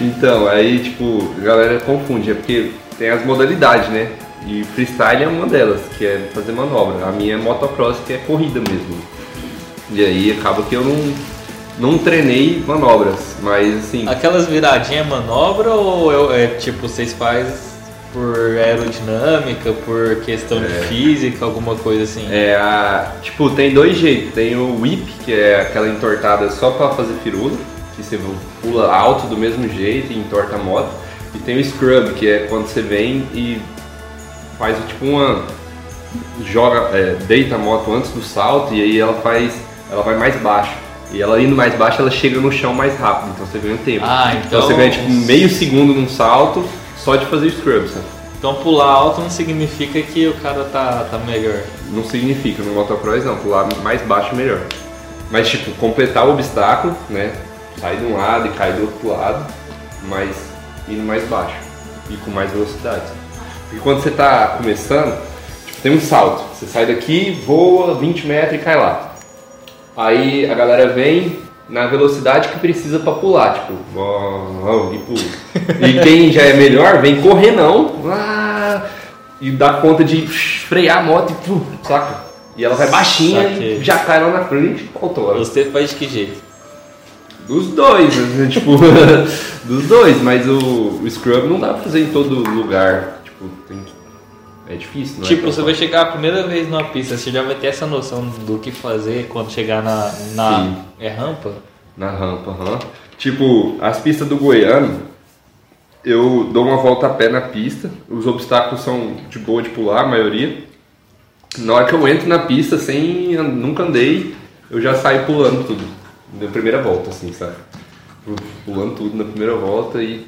então, aí tipo, a galera confunde, é porque tem as modalidades, né? E freestyle é uma delas, que é fazer manobra. A minha é motocross, que é corrida mesmo. E aí acaba que eu não, não treinei manobras, mas assim, Aquelas viradinhas é manobra ou eu- é tipo, vocês fazem por aerodinâmica, por questão de física, alguma coisa assim? é a. Tipo, tem dois jeitos. Tem o whip, que é aquela entortada só pra fazer firula, que você pula alto do mesmo jeito e entorta a moto. E tem o scrub, que é quando você vem e faz tipo uma. joga, é, deita a moto antes do salto e aí ela faz. Ela vai mais baixo. E ela indo mais baixo, ela chega no chão mais rápido, então você ganha um tempo. Ah, então- você ganha tipo meio segundo num salto só de fazer o scrub, sabe? Então pular alto não significa que o cara tá, tá melhor. Não significa, no motocross não, pular mais baixo é melhor. Mas tipo, completar o obstáculo, né? Sair de um lado e cair do outro lado, mas indo mais baixo e com mais velocidade. Porque quando você tá começando, tipo, tem um salto. Você sai daqui, voa 20 metros e cai lá. Aí a galera vem na velocidade que precisa pra pular, tipo, e pula. E quem já é melhor vem correndo ah, e dá conta de frear a moto e pum, saca? E ela vai baixinha Saquei. e já cai lá na frente e voltou. Você faz de que jeito? Dos dois, né? tipo, dos dois, mas o, o scrub não dá pra fazer em todo lugar. Tipo, tem que- é difícil, não é tipo, tão você vai chegar a primeira vez numa pista, você já vai ter essa noção do que fazer quando chegar na, na Sim. é rampa? Na rampa, aham. Tipo, as pistas do Goiano, eu dou uma volta a pé na pista. Os obstáculos são de boa de pular, a maioria. Na hora que eu entro na pista, sem nunca andei, eu já saio pulando tudo. Na primeira volta, assim, sabe? Pulando tudo na primeira volta e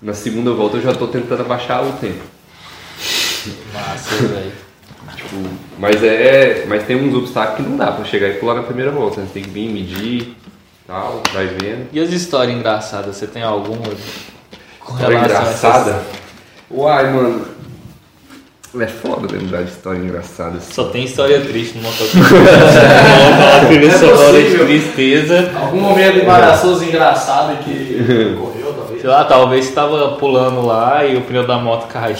na segunda volta eu já tô tentando abaixar o tempo. Massa, velho. Tipo, mas é. Mas tem uns obstáculos que não dá pra chegar e pular na primeira volta. né? Você tem que vir, medir, tal, vai vendo. E as histórias engraçadas, você tem alguma com História relação a essas- engraçada? Uai, mano. É foda lembrar de história engraçada. assim. Só tem história triste no trilha sonora de possível. tristeza. Algum momento embaraçoso engraçado que ocorreu. Sei lá, talvez você tava pulando lá e o pneu da moto caiu.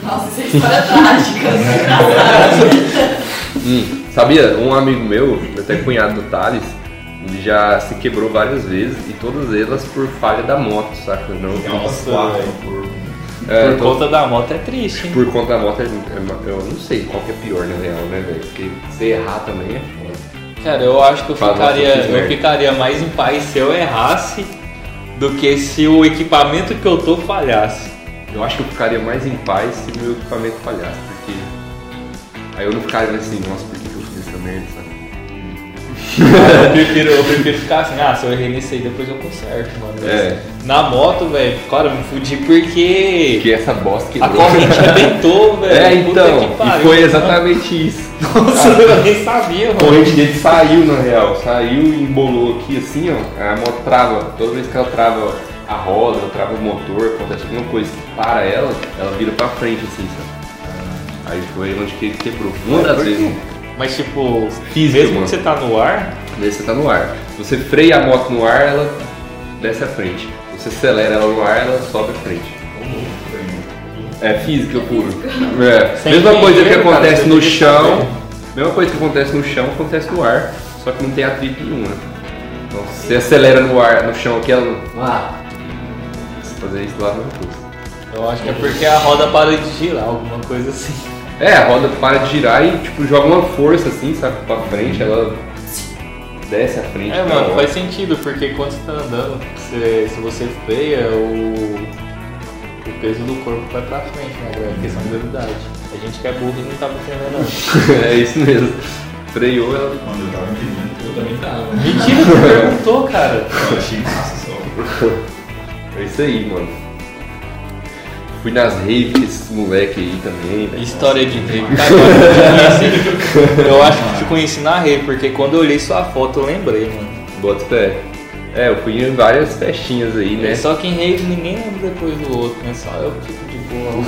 Nossa, isso é história trágica. engraçada. Hum, sabia? Um amigo meu, até cunhado do Thales, ele já se quebrou várias vezes e todas elas por falha da moto, saca? Não, Nossa, Quatro por. é, Por tô- conta da moto é triste, hein? por conta da moto, é- é- eu não sei qual que é pior na real, né, velho? Porque se errar também é foda. Cara, eu acho que eu ficaria, eu ficaria mais em paz se eu errasse do que se o equipamento que eu tô falhasse. Eu acho que eu ficaria mais em paz se meu equipamento falhasse, porque aí eu não ficaria assim, nossa, por que eu fiz essa merda? Eu, prefiro, eu prefiro ficar assim, ah, se eu errei nesse aí, depois eu conserto, mano. É. Na moto, velho, cara, eu me fudi porque Que essa bosta que a corrente arrebentou, velho. É, Puta então, que pariu. e foi exatamente isso. Nossa, eu nem sabia, A mano. corrente dele saiu na real, saiu e embolou aqui assim, ó. A moto trava, toda vez que ela trava a roda, ela trava o motor, acontece alguma coisa que para ela, ela vira pra frente assim, sabe? Aí foi onde que ele quebrou. Uma das vezes. Mas tipo, Física, mesmo mano. que você tá no ar, Daí você tá no ar. Você freia a moto no ar, ela desce à frente. Você acelera ela no ar, ela sobe à frente. É física puro. É. Sem Mesma coisa que cara, acontece no chão. Mesma coisa que acontece no chão, acontece no ar. Só que não tem atrito nenhum, né? Então você acelera no ar, no chão aqui, ela. Ah, se fazer isso lá não é coisa. eu acho que é porque a roda para de girar, alguma coisa assim. É, a roda para de girar e tipo, joga uma força assim, sabe, pra frente, ela desce à frente. É, mano, faz sentido, porque quando você tá andando, você- se você freia, o, o peso do corpo vai pra frente, né, galera? Questão de gravidade. A gente que é burro e não tava entendendo, é isso mesmo. Freou ela. Quando eu tava entendendo, Eu também tava. Mentira, você perguntou, cara. eu achei massa só. É isso aí, mano. Fui nas raves com esses moleque aí também, né? História de rave. Cara, eu acho que eu te conheci- eu acho que te conheci na rave, porque quando eu olhei sua foto eu lembrei, mano. Bota fé. É, eu fui em várias festinhas aí, né? Só que em rave ninguém lembra depois do outro, né? Só eu fico de boa.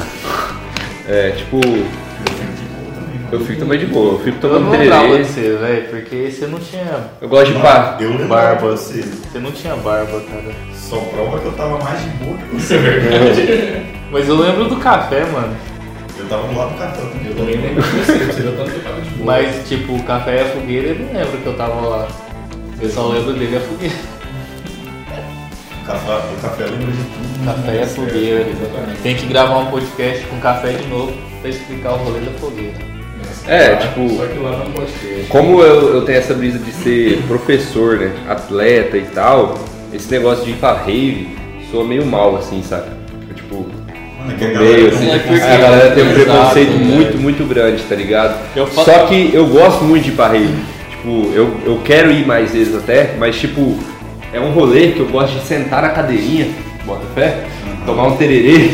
É, tipo. Eu. Eu fico também de boa, eu fico Eu tomando não lembrava de tererê. você, velho, porque você não tinha. Eu gosto de pá. Eu lembrava Barba. você. Você não tinha barba, cara. Só prova que eu tava mais de boa que você, é verdade. Mas eu lembro do café, mano. Eu tava do lado do cartão também. Eu também lembro de você, você eu tava de boa. Mas, tipo, o café e a fogueira, eu não lembro que eu tava lá. Eu só lembro dele e a fogueira. O café, o café lembra de tudo. Café e a fogueira. Tem que gravar um podcast com café de novo pra explicar o rolê da fogueira. É, tipo- Só que lá não pode ter. Como eu, eu tenho essa brisa de ser professor, né? Atleta e tal, esse negócio de ir pra rave soa meio mal, assim, saca? Eu, tipo, é que a galera meio, assim, É a galera tem um Exato, preconceito né? muito, muito grande, tá ligado? Eu fa- Só que eu gosto muito de rave. Tipo, eu, eu quero ir mais vezes até, mas tipo, é um rolê que eu gosto de sentar na cadeirinha, bota fé, tomar um tererê,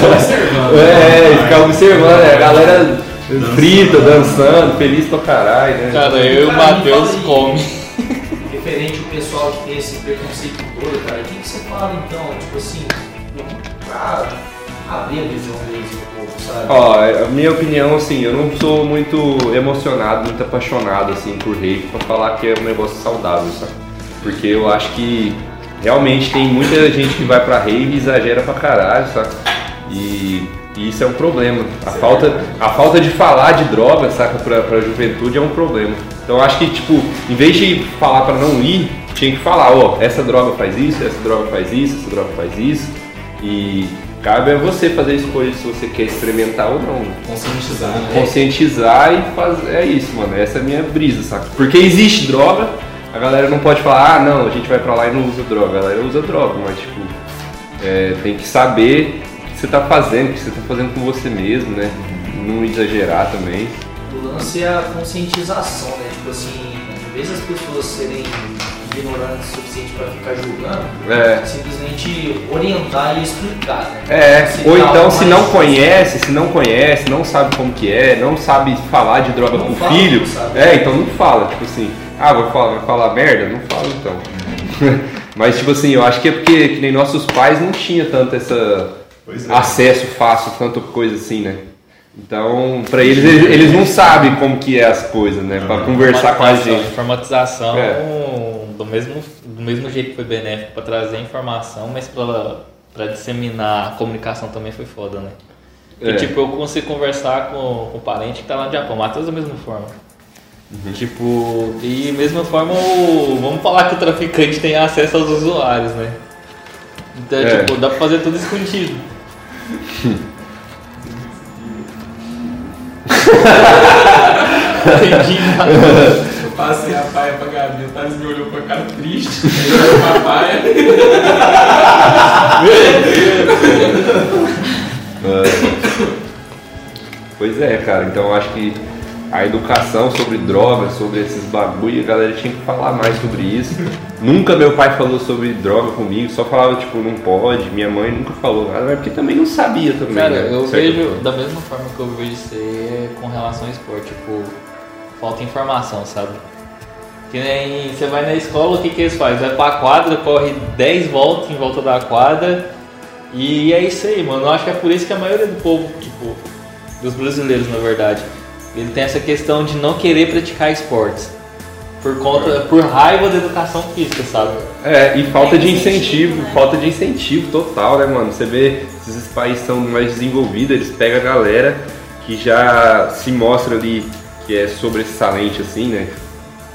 Só observando. é, ficar observando, né? a galera frita, dançando, feliz pra caralho, né? Cara, eu e o Matheus come. Referente ao pessoal que tem esse preconceito todo, cara, o que, que você fala então? Tipo assim, pra abrir a visão deles um pouco, sabe? Ó, a minha opinião, assim, eu não sou muito emocionado, muito apaixonado, assim, por rave pra falar que é um negócio saudável, sabe? Porque eu acho que realmente tem muita gente que vai pra rave e exagera pra caralho, saca? E, e isso é um problema. A falta, a falta de falar de droga, saca, pra, pra juventude é um problema. Então eu acho que, tipo, em vez de falar pra não ir, tinha que falar, ó, essa droga faz isso, essa droga faz isso, essa droga faz isso. E cabe a você fazer a escolha se você quer experimentar ou não. Conscientizar, né? Conscientizar e fazer. É isso, mano. Essa é a minha brisa, saca? Porque existe droga, a galera não pode falar, ah, não, a gente vai pra lá e não usa droga. A galera usa droga, mas, tipo, é, tem que saber o que você tá fazendo, o que você tá fazendo com você mesmo, né? Não exagerar também. O lance é a conscientização, né? Tipo assim, em vez das pessoas serem ignorantes o suficiente pra ficar julgando, É. simplesmente orientar e explicar, né? É, Se ou então se não conhece, se não conhece, não sabe como que é, não sabe falar de droga Não pro fala, filho, é, então não fala, tipo assim, ah, vai falar, vai falar merda? Não fala então. Mas tipo assim, eu acho que é porque que nem nossos pais não tinham tanto essa Pois é. acesso fácil, tanta coisa assim, né? Então, pra eles, eles, não sabem como que é as coisas, né? Pra conversar com a gente. Informatização É. do, mesmo, do mesmo jeito que foi benéfico pra trazer informação, mas pra, pra disseminar a comunicação também foi foda, né? E É. tipo, eu consigo conversar com, com o parente que tá lá no Japão, Matheus da mesma forma. Uhum. Tipo, e mesma forma, o, vamos falar que o traficante tem acesso aos usuários, né? Então, É. tipo, dá pra fazer tudo escondido. Entendi passei a paia pra Gabi, o Thales me olhou com a cara triste. Ele olhou pra paia. Pois é, cara. Então eu acho que a educação sobre drogas, sobre esses bagulho, a galera tinha que falar mais sobre isso. nunca meu pai falou sobre droga comigo, só falava tipo, não pode. Minha mãe nunca falou nada, mas porque também não sabia também. Cara, né? eu Certo? vejo da mesma forma que eu vejo ser com relação ao esporte, tipo, falta informação, sabe? Que nem você vai na escola, o que, que eles fazem? Vai pra quadra, corre 10 voltas em volta da quadra e é isso aí, mano. Eu acho que é por isso que a maioria do povo, tipo, dos brasileiros na verdade, ele tem essa questão de não querer praticar esportes. Por conta, por raiva da educação física, sabe? É, e falta de Incentivo, incentivo, né? falta de incentivo total, né, mano? Você vê, esses países são mais desenvolvidos, eles pegam a galera que já se mostra ali que é sobressalente, assim, né?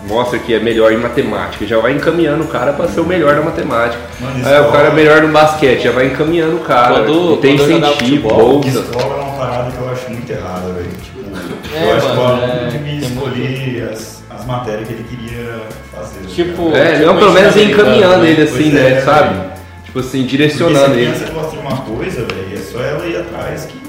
Mostra que é melhor em matemática, já vai encaminhando o cara pra ser o melhor na matemática. Mano, Aí o cara é melhor no basquete, já vai encaminhando o cara. Quando- tem quando jogava incentivo, bolsa. Escola é uma parada que eu acho muito errada, velho. Tipo, É, eu acho que o mano, aluno é, devia tem escolher as, as matérias que ele queria fazer. tá Tipo? É, tipo não, pelo menos ir americano, encaminhando né? ele assim, né, é, sabe? Tipo assim, Porque se direcionando a ele. criança gosta de uma coisa, velho, é só ela ir atrás que.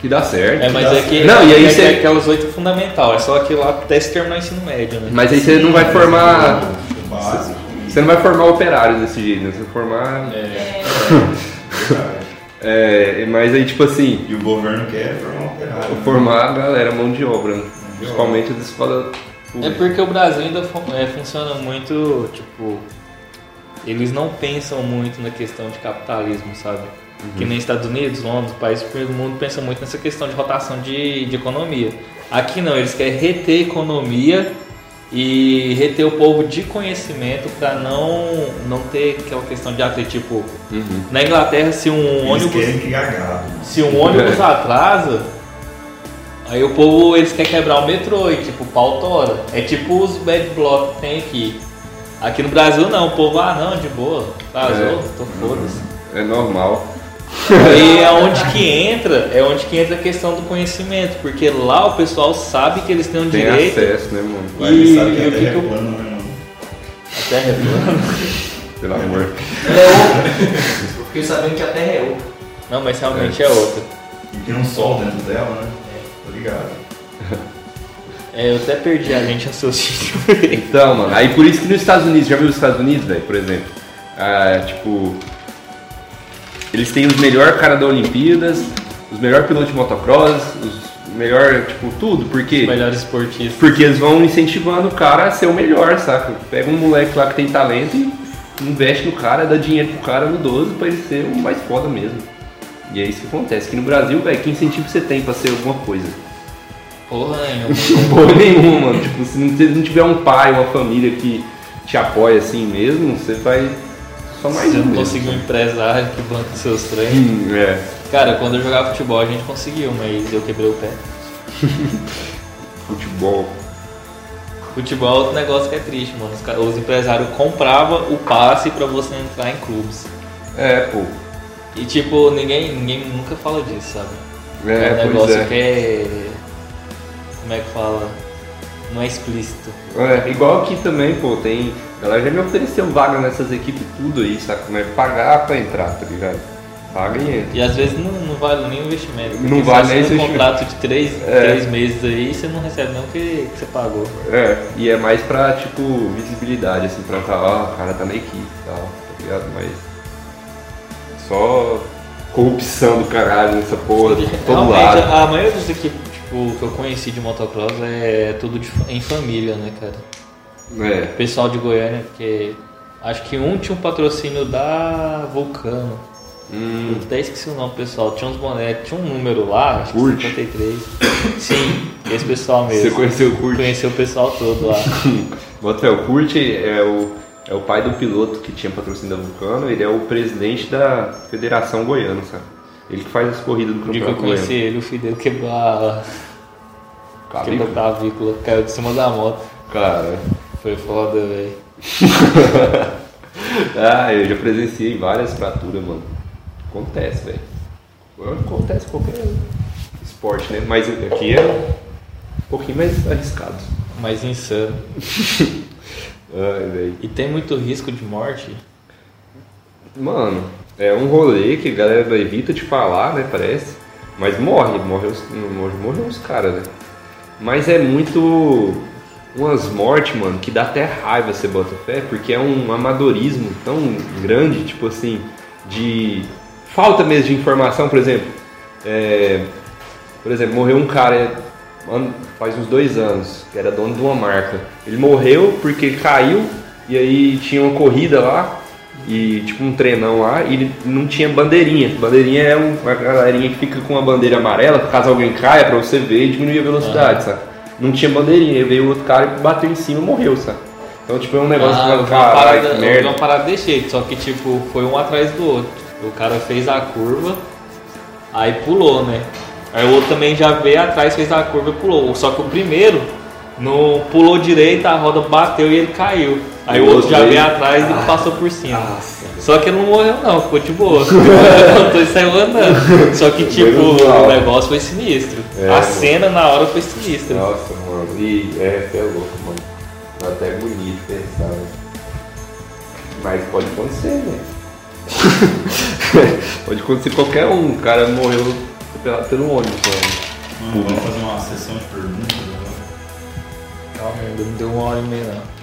Que dá certo. É, mas Dá é que. Não, e aí é que você- é aquelas oito fundamental, é só aquilo lá até se terminar o ensino médio, né? Mas aí você não vai formar. Básico. Você não vai formar operários desse jeito, né? Você vai formar. É. É, mas aí, tipo assim, E o governo quer formar operário. né? formar a galera, mão de obra, né? de obra. principalmente das escolas É públicas. porque o Brasil ainda fun- é, funciona muito, tipo. Eles não pensam muito na questão de capitalismo, sabe? Que nem Estados Unidos, Londres, países do primeiro mundo pensa muito nessa questão de rotação de, de economia. Aqui não, eles querem reter economia e reter o povo de conhecimento para não, não ter aquela questão de atrito. Tipo, Uhum. na Inglaterra, se um Eles ônibus se um ônibus atrasa, aí o povo eles querem quebrar o metrô e tipo, pau tora. É tipo os bad block que tem aqui. Aqui no Brasil não, o povo, ah não, de boa, atrasou, É. tô foda-se. É normal. Aí é onde que entra, é onde que entra a questão do conhecimento, porque lá o pessoal sabe que eles têm um Tem direito. acesso, né, mano? Lá eles E- sabem que e a o que terra é plana, né, mano? A terra é plana. Pelo amor. Ela é oca. Eu fiquei sabendo que a Terra é oca. Não, mas realmente é, outra. E tem um sol dentro dela, né? Tô ligado. É, eu até perdi a gente raciocínio. Então, mano, aí por isso que nos Estados Unidos, já viu os Estados Unidos, velho, por exemplo? Ah, tipo, eles têm os melhores caras da Olimpíadas, os melhores pilotos de motocross, os melhores, tipo, tudo, porque Melhores esportistas. porque eles vão incentivando o cara a ser o melhor, saca? Pega um moleque lá que tem talento e investe no cara, dá dinheiro pro cara no 12 pra ele ser o mais foda mesmo. E é isso que acontece. Aqui no Brasil, velho, que incentivo você tem pra ser alguma coisa? Porra nenhuma. Porra nenhuma, mano. Tipo, se não tiver um pai, uma família que te apoia assim mesmo, você vai só mais Você um não mesmo. conseguiu um empresário que banca os seus treinos. Hum, é. Cara, quando eu jogava futebol a gente conseguiu, mas eu quebrei o pé. Futebol. Futebol é outro negócio que é triste, mano. Os, os empresários compravam o passe pra você entrar em clubes. É, pô. E tipo, ninguém, ninguém nunca fala disso, sabe? É, um pois negócio é. que é. Como é que fala? Não é explícito. É, igual aqui também, pô, tem. A galera já me ofereceu vaga nessas equipes tudo aí, saca? Mas pagar pra entrar, tá ligado? Paga e entra. E às vezes não, não vale nem o investimento. Não vale nem esse um contrato de três, É. três meses aí você não recebe nem o que, que você pagou. É, e é mais pra, tipo, visibilidade, assim, pra falar, ó, o cara tá na equipe e tal, tá ligado? Mas. Só corrupção do caralho nessa porra, de todo Realmente, lado. a maioria das equipes tipo, que eu conheci de motocross é tudo de em família, né, cara? É. Pessoal de Goiânia, porque acho que um tinha um patrocínio da Vulcano. Hum, Eu até esqueci o nome pessoal. Tinha uns bonecos, tinha um número lá, acho que Curte? 53. Sim, esse pessoal mesmo. você conheceu o Kurt? Conheci o pessoal todo lá. Bota o Kurt é o, é o pai do piloto que tinha patrocínio da Vulcano, ele é o presidente da Federação Goiana, sabe? Ele que faz as corridas do O dia que eu Campeonato conheci ele, o filho dele quebrou a. Quebrou a clavícula, caiu de cima da moto. Cara, Foi foda, velho. ah, eu já presenciei várias fraturas, mano. Acontece, velho. Acontece qualquer esporte, né? Mas aqui é um pouquinho mais arriscado. Mas insano. Ai, velho. E tem muito risco de morte? Mano, é um rolê que a galera evita de falar, né? Parece. Mas morre, morre os, morre, morre uns caras, né? Mas é muito. Umas mortes, mano, que dá até raiva você bota fé, porque é um amadorismo tão grande, tipo assim, de. Falta mesmo de informação, por exemplo. é, por exemplo, morreu um cara faz uns dois anos, que era dono de uma marca. Ele morreu porque caiu e aí tinha uma corrida lá e tipo um treinão lá e ele não tinha bandeirinha. Bandeirinha é um- uma galerinha que fica com uma bandeira amarela, caso alguém caia, pra você ver e diminuir a velocidade, sabe? Não tinha bandeirinha, veio outro cara e bateu em cima e morreu, sabe? Então tipo é um negócio ah, que uma caralho, parada, merda. uma parada desse jeito, só que tipo, foi um atrás do outro. O cara fez a curva, aí pulou, né? Aí o outro também já veio atrás, fez a curva e pulou. Só que o primeiro não pulou direito, a roda bateu e ele caiu. Aí O outro já veio- atrás Ah. e passou por cima. Só que ele não morreu não, ficou de boa. Levantou e saiu andando. Só que tipo, o negócio foi sinistro. É, a mano. cena na hora foi sinistra. Nossa, mano, e é, você é louco, mano. Dá até bonito pensar, né? Mas pode acontecer, né? pode acontecer qualquer um, o cara morreu pelo ônibus, mano. Mano, vamos fazer uma sessão de perguntas agora. Calma, ainda não deu uma hora e meia não.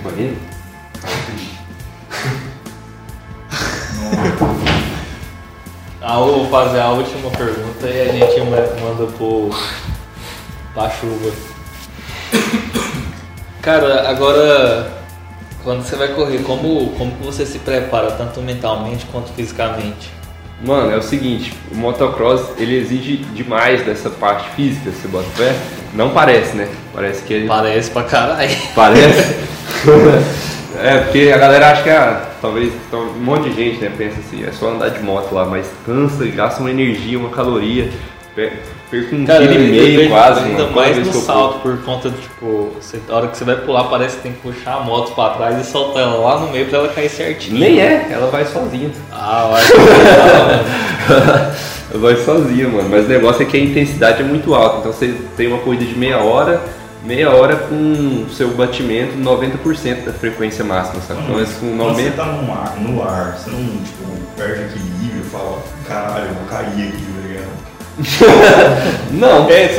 Imagina? Ah, eu vou fazer a última pergunta e a gente ma- manda pro pra chuva. Cara, agora Quando você vai correr, como, como que você se prepara, tanto mentalmente quanto fisicamente? Mano, é o seguinte, o motocross ele exige demais dessa parte física, você bota pé. Não parece, né? Parece que ele. Parece pra caralho. Parece? é, porque a galera acha que, ah, talvez então, um monte de gente né, pensa assim, é só andar de moto lá, mas cansa, gasta uma energia, uma caloria, per- perca um Cara, quilo e meio vejo quase, ainda mais no que eu salto, por conta de, tipo, você, a hora que você vai pular, parece que tem que puxar a moto pra trás e soltar ela lá no meio pra ela cair certinho. Nem é, ela vai sozinha. Ah, eu acho que não, Ela vai sozinha, mano. Mas o negócio é que a intensidade é muito alta. Então você tem uma corrida de meia hora, meia hora com seu batimento 90% da frequência máxima, sabe? Então esse com Quando você 90. tá no ar, no ar, você não tipo, perde equilíbrio e fala, caralho, eu vou cair aqui? Não, É,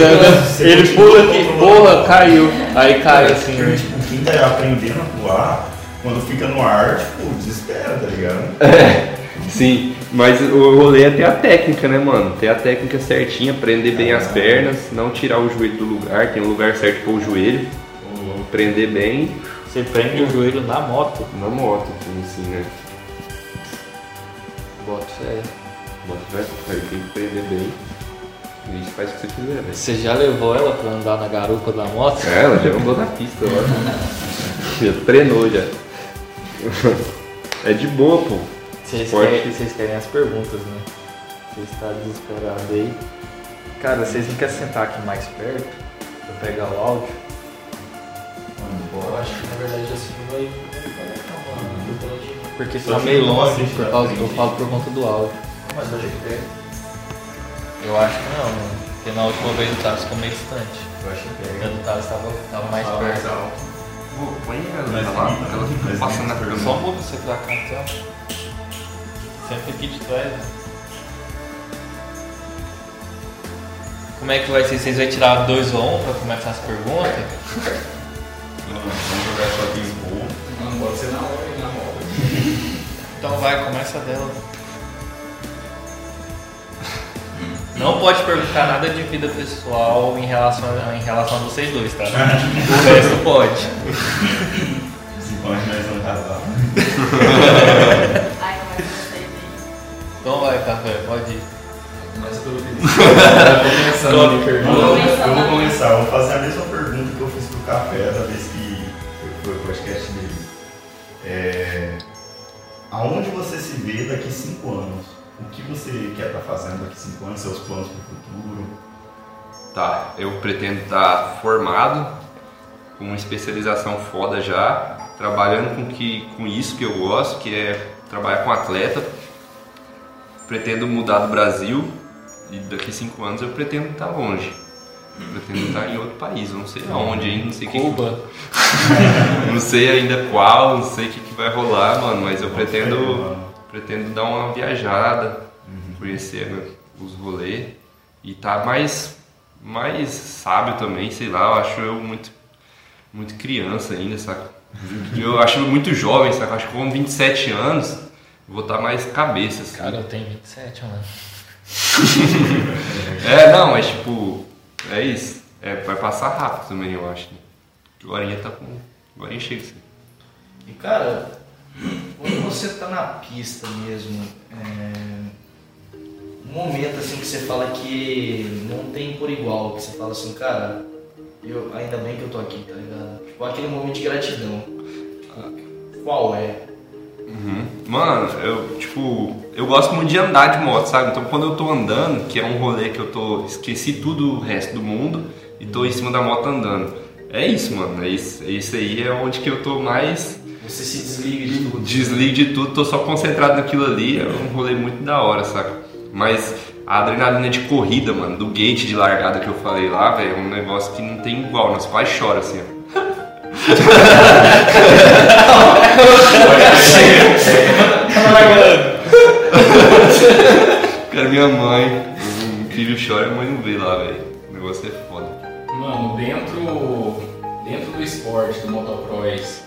ele pula aqui, porra, caiu. Aí cai assim, né? tipo, quem tá aprendendo a pular, quando fica no ar, tipo, desespera, tá ligado? Sim, mas o rolê é ter a técnica, né, mano? Ter a técnica certinha, prender bem as pernas, não tirar o joelho do lugar, tem um lugar certo para o joelho, prender bem Você prende o joelho na moto. na moto, assim, né? Bota fé. Bota fé, aí tem que prender bem. E isso faz o que você quiser, velho. Você já levou ela pra andar na garupa da moto? É, ela já andou na pista lá. já treinou já. É de boa, pô. Vocês Forte. querem, vocês querem as perguntas, né? Você está desesperado aí. Cara, vocês não querem sentar aqui mais perto pra pegar o áudio? Eu acho que na verdade assim vai conta de- Porque tá que meio longe, por na causa, eu falo por conta do áudio. Mas hoje é que Eu acho que não, mano. Porque na última vez o Thales ficou meio distante. Eu acho que O pega. do Thales tava, tava mais Fala perto. alto. Põe Mas ela lá, limita, ela fica passando na câmera. Só muda você pra cá então. Sempre aqui de trás, né? Como é que vai ser? Vocês vão tirar dois ou um pra começar as perguntas? Não, Vamos jogar só aqui em. Não pode ser na hora e na roda. Então vai, começa dela. Não pode perguntar nada de vida pessoal em relação a, em relação a vocês dois, tá? O resto pode. Principalmente nós não casar. Ai, como é? Então vai, café, pode ir. Começa pelo Felipe. Eu vou, eu vou começar, eu vou fazer a mesma pergunta que eu fiz pro café da vez que foi o podcast dele. É, aonde você se vê daqui cinco anos? O que você quer estar fazendo daqui cinco anos? Seus planos para o futuro? Tá, eu pretendo estar formado, com uma especialização foda já, trabalhando com, que, com isso que eu gosto, que é trabalhar com atleta. Pretendo mudar do Brasil e daqui cinco anos eu pretendo estar longe. Pretendo estar em outro país, não sei aonde ainda, não sei o que, Cuba. não sei ainda qual, não sei o que, que vai rolar, mano, mas eu pretendo, pretendo dar uma viajada, conhecer né, os rolês e tá mais, mais sábio também, sei lá, eu acho eu muito, muito criança ainda, saca? Eu acho eu muito jovem, saca? Acho que com 27 anos vou estar mais cabeça, assim. Cara, eu tenho 27, mano. É, não, mas tipo, é isso. É, vai passar rápido também, eu acho. Agora tá com. Agora chega assim. E cara, quando você tá na pista mesmo, é, um momento assim que você fala que não tem por igual, que você fala assim, cara, eu, ainda bem que eu tô aqui, tá ligado? Tipo, aquele momento de gratidão. Qual é? Mano, eu, tipo, eu gosto muito de andar de moto, sabe? Então quando eu tô andando, que é um rolê que eu tô. esqueci tudo o resto do mundo e tô em cima da moto andando. É isso, mano. É isso, é isso aí é onde que eu tô mais. Você se desliga de tudo. Desligo de tudo, tô só concentrado naquilo ali. É um rolê muito da hora, saca? Mas a adrenalina de corrida, mano, do gate de largada que eu falei lá, velho, é um negócio que não tem igual. Nós quase chora assim, ó. Cara, minha mãe, o filho chora e a mãe não vê lá, velho. O negócio é foda. Mano, dentro, dentro do esporte, do motocross,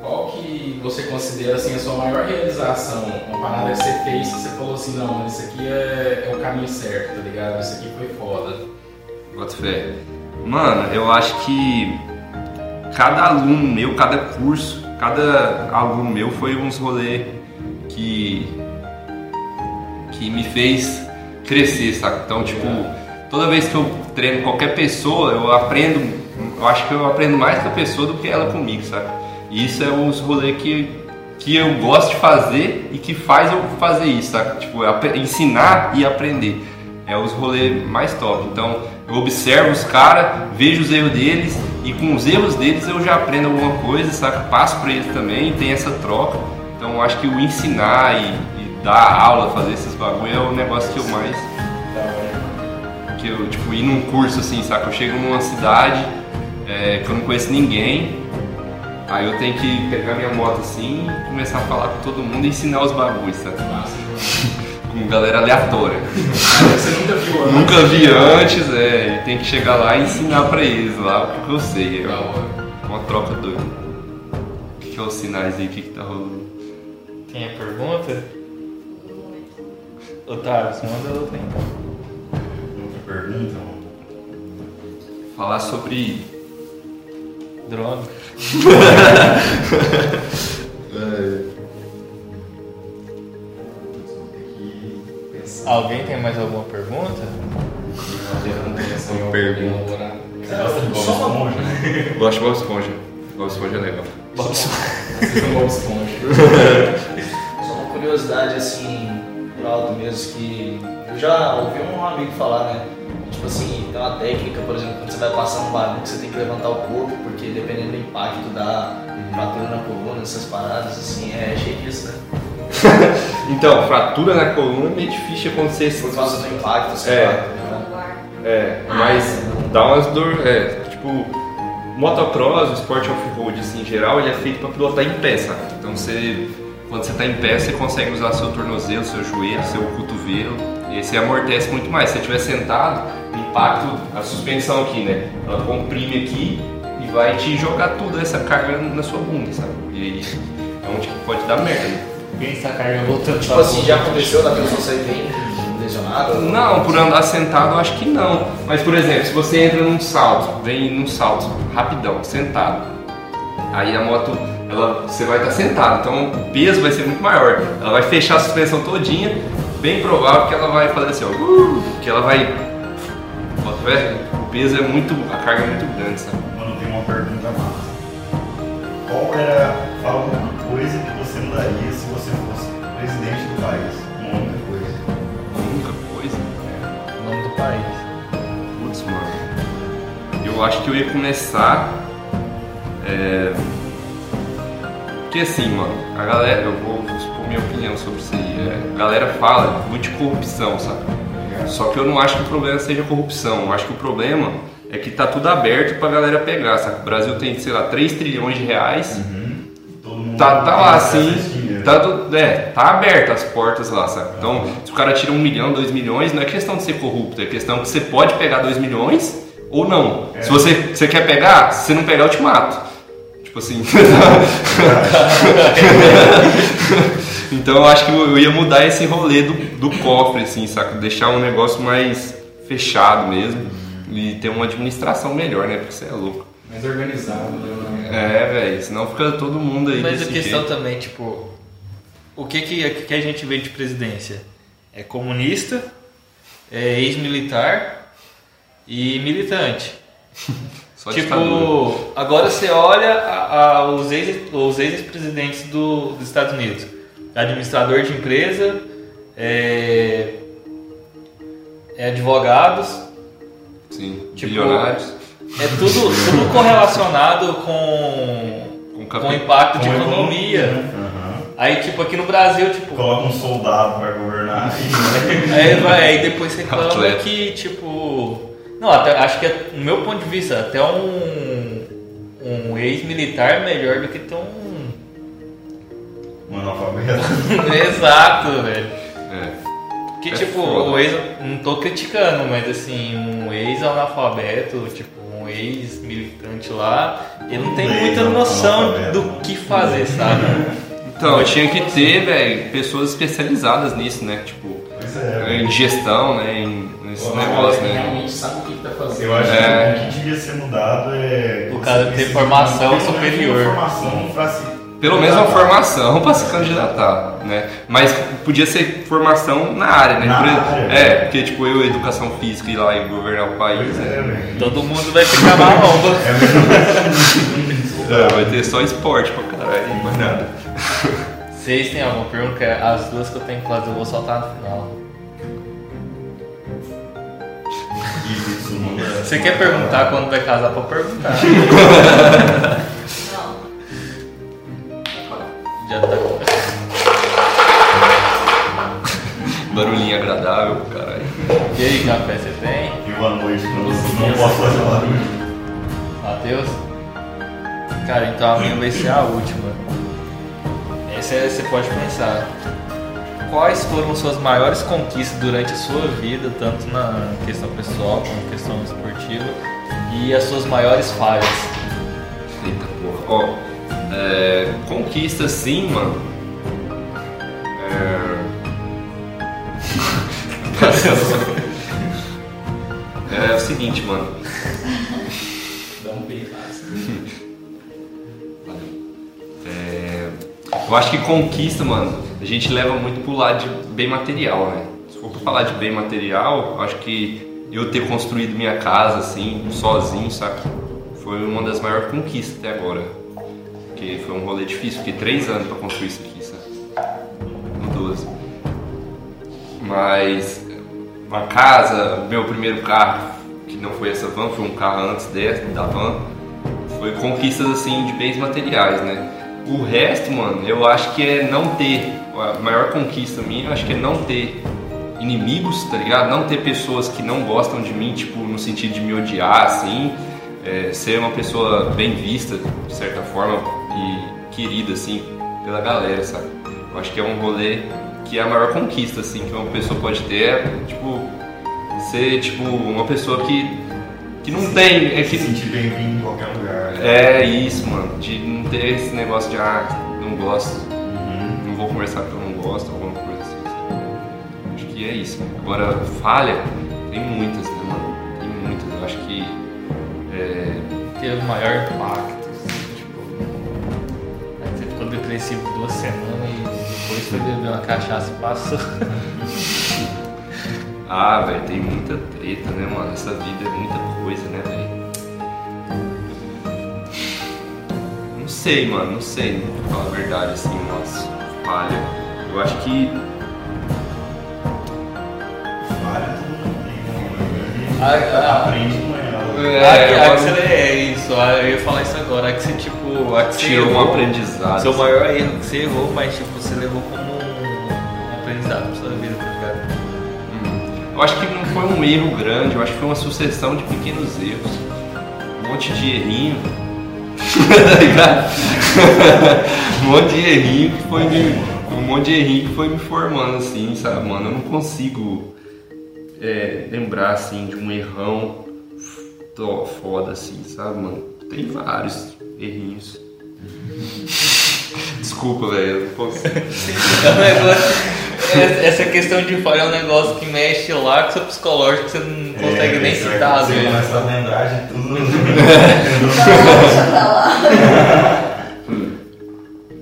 qual que você considera assim, a sua maior realização? Uma parada que você fez e você falou assim, não, isso aqui é, é o caminho certo, tá ligado? Isso aqui foi foda. Bota fé. Mano, eu acho que cada aluno meu, cada curso cada aluno meu foi uns rolê que que me fez crescer, sabe? Então, tipo, toda vez que eu treino qualquer pessoa, eu aprendo, eu acho que eu aprendo mais com a pessoa do que ela comigo, sabe? E isso é uns rolê que que eu gosto de fazer e que faz eu fazer isso, sabe? Tipo, ensinar e aprender. É os rolês mais top. Então, eu observo os caras, vejo os erros deles e com os erros deles eu já aprendo alguma coisa, saca? Passo pra eles também, tem essa troca. Então, acho que o ensinar e, e dar aula, fazer esses bagulho é o negócio que eu mais que eu, tipo, ir num curso assim, saca? Eu chego numa cidade é, que eu não conheço ninguém, aí eu tenho que pegar minha moto assim e começar a falar com todo mundo e ensinar os bagulhos, saca? Massa. Com galera aleatória. Você nunca viu antes. Nunca vi antes, é, e tem que chegar lá e ensinar pra eles lá o que eu sei. É uma troca doida. O que, que é os sinais aí? O que, que tá rolando? Tem a pergunta? Otávio, você manda outra então. Outra pergunta? Falar sobre. Droga. Pensar. Alguém tem mais alguma pergunta? Uma pergunta. Você gosta de Bob Esponja? Gosto de Bob Esponja. Bob Esponja é legal. Bob Esponja. Só uma curiosidade assim, por alto mesmo, que eu já ouvi um amigo falar, né? Tipo assim, tem uma técnica, por exemplo, quando você vai passar um bagulho que você tem que levantar o corpo, porque dependendo do impacto da fratura na coluna, essas paradas, assim, é cheio disso, né? Então, fratura na coluna é meio difícil acontecer. Por causa do impacto, sei É. ligado? É, mas dá umas dor. É, tipo, motocross, o esporte off-road assim, em geral, ele é feito para pilotar em pé, sabe? Então você, quando você tá em pé, você consegue usar seu tornozelo, seu joelho, seu cotovelo, e aí você amortece muito mais. Se você estiver sentado, impacto, a suspensão aqui, né? Ela comprime aqui e vai te jogar toda essa carga na sua bunda, sabe? E aí é onde que pode dar merda. né? Pensa a carga voltando Tipo assim, já aconteceu da pessoa sair bem lesionada? Não, por andar sentado eu acho que não. Mas por exemplo, se você entra num salto, vem num salto, rapidão, sentado. Aí a moto, ela, você vai estar sentado, então o peso vai ser muito maior. Ela vai fechar a suspensão todinha, bem provável que ela vai fazer assim, ó, uh, que ela vai. O peso é muito. a carga é muito grande, sabe? Mano, tem uma pergunta massa. Qual era, fala uma coisa que você mudaria se você fosse presidente do país? Uma única coisa. A única coisa. o nome do país. Putz, mano. Eu acho que eu ia começar. É... Porque assim, mano, a galera, eu vou expor minha opinião sobre isso aí. é, a galera fala muito de corrupção, sabe? Só que eu não acho que o problema seja corrupção. Eu acho que o problema é que tá tudo aberto pra galera pegar, sabe? O Brasil tem, sei lá, 3 trilhões de reais. Mundo Tá, tá lá assim, tá, é, tá aberto as portas lá, sabe? Então, se o cara tira um milhão, dois milhões, não é questão de ser corrupto, é questão que você pode pegar dois milhões ou não. É. Se você, você quer pegar, se você não pegar, eu te mato. Tipo assim. então eu acho que eu ia mudar esse rolê do, do cofre, assim, saca? Deixar um negócio mais fechado mesmo e ter uma administração melhor, né? Porque você é louco. Mais organizado, né? É, velho, senão fica todo mundo aí. Mas a questão jeito. também, tipo, o que, que, que a gente vê de presidência? É comunista, é ex-militar e militante. Só ditadura. tipo, agora você olha a- a- os ex- os ex-presidentes do, dos Estados Unidos. Administrador de empresa, é, é advogados, Sim, Tipo, bilionários. é tudo, tudo correlacionado com, Com com impacto de Com economia. Aham. Aí, tipo, aqui no Brasil, tipo, Coloca um soldado pra governar Aí, vai, aí depois reclama Atleta. que, tipo. Não, até, acho que, é, no meu ponto de vista, até um, um ex-militar é melhor do que ter um. Um analfabeto. Exato, velho. É. Que, É tipo, foda. o ex. Não tô criticando, mas assim, um ex-analfabeto, tipo, um ex-militante lá, ele não tem Um muita noção do que fazer, sabe? Então, tinha que ter, velho, pessoas especializadas nisso, né? Tipo, é. em gestão, né? Em, nesse Ou negócio, né? realmente sabe o que, tá fazendo. Eu acho É. que o que devia ser mudado é. O cara ter formação superior. Formação pra se Pelo menos uma formação para se candidatar, né? Mas podia ser formação na área, né? Na Por exemplo, área, é, né? porque tipo eu, educação física, ir lá e governar o país, né? É, velho. Todo mundo vai ficar maromba. É, vai ter só esporte pra caralho, mais nada. Vocês têm alguma pergunta? Que As duas que eu tenho que fazer eu vou soltar no final. É- Você quer perguntar quando vai casar pra perguntar? Agradável, caralho. E aí, café, você tem? E boa noite, não, não posso fazer barulho. Matheus? Cara, então a minha vai ser a última. Essa é- você pode pensar. Quais foram suas maiores conquistas durante a sua vida, tanto na questão pessoal como na questão esportiva, e as suas maiores falhas? Eita porra. Ó, é, conquista sim, mano. É... é o seguinte, mano. Dá um peitaço. É, eu acho que conquista, mano, a gente leva muito pro lado de bem material, né? Se for pra falar de bem material, eu acho que eu ter construído minha casa, assim, sozinho, saca? Foi uma das maiores conquistas até agora. Porque foi um rolê difícil, fiquei três anos pra construir isso aqui, sabe? No 12. Mas uma casa, meu primeiro carro, que não foi essa van, foi um carro antes dessa, da van, foi conquistas assim de bens materiais, né? O resto, mano, eu acho que é não ter, a maior conquista minha, eu acho que é não ter inimigos, tá ligado? Não ter pessoas que não gostam de mim, tipo, no sentido de me odiar, assim, é, ser uma pessoa bem vista, de certa forma, e querida, assim, pela galera, sabe? Eu acho que é um rolê que é a maior conquista, assim, que uma pessoa pode ter, é, tipo, ser, tipo, uma pessoa que, que não tem, é Se que sentir bem-vindo em qualquer lugar. é isso, mano. De não ter esse negócio de, ah, não gosto, Uhum. não vou conversar porque eu não gosto, alguma coisa assim. Acho que é isso. Agora, falha, tem muitas, né, mano? Tem muitas. Eu acho que. É, Teve o maior impacto, assim, tipo. aí Você ficou depressivo duas semanas e depois foi beber uma cachaça e passou. Ah, velho, tem muita treta, né, mano? Essa vida é muita coisa, né, velho? Não sei, mano, não sei, pra falar a verdade, assim, nossa, falha. Eu acho que. Falha né? Ah, ah. Aprende com ela. É, a que, a eu que você é isso, ah, eu ia falar isso agora. A que você, tipo, a tirou um aprendizado. Seu maior erro que você errou, mas tipo, você levou como um, aprendizado pra sua vida, tá ligado? Hum. Eu acho que não foi um erro grande, eu acho que foi uma sucessão de pequenos erros. Um monte de errinho. um monte de errinho que foi me. Um monte de errinho que foi me formando assim, sabe, mano? Eu não consigo é, lembrar assim de um errão tó- foda assim, sabe, mano? Tem vários errinhos. Desculpa, velho. É um negócio. essa- Essa questão de falha é um negócio que mexe lá com o seu psicológico que você não consegue nem você vai- citar, Você vezes. começa a lembrar de tudo.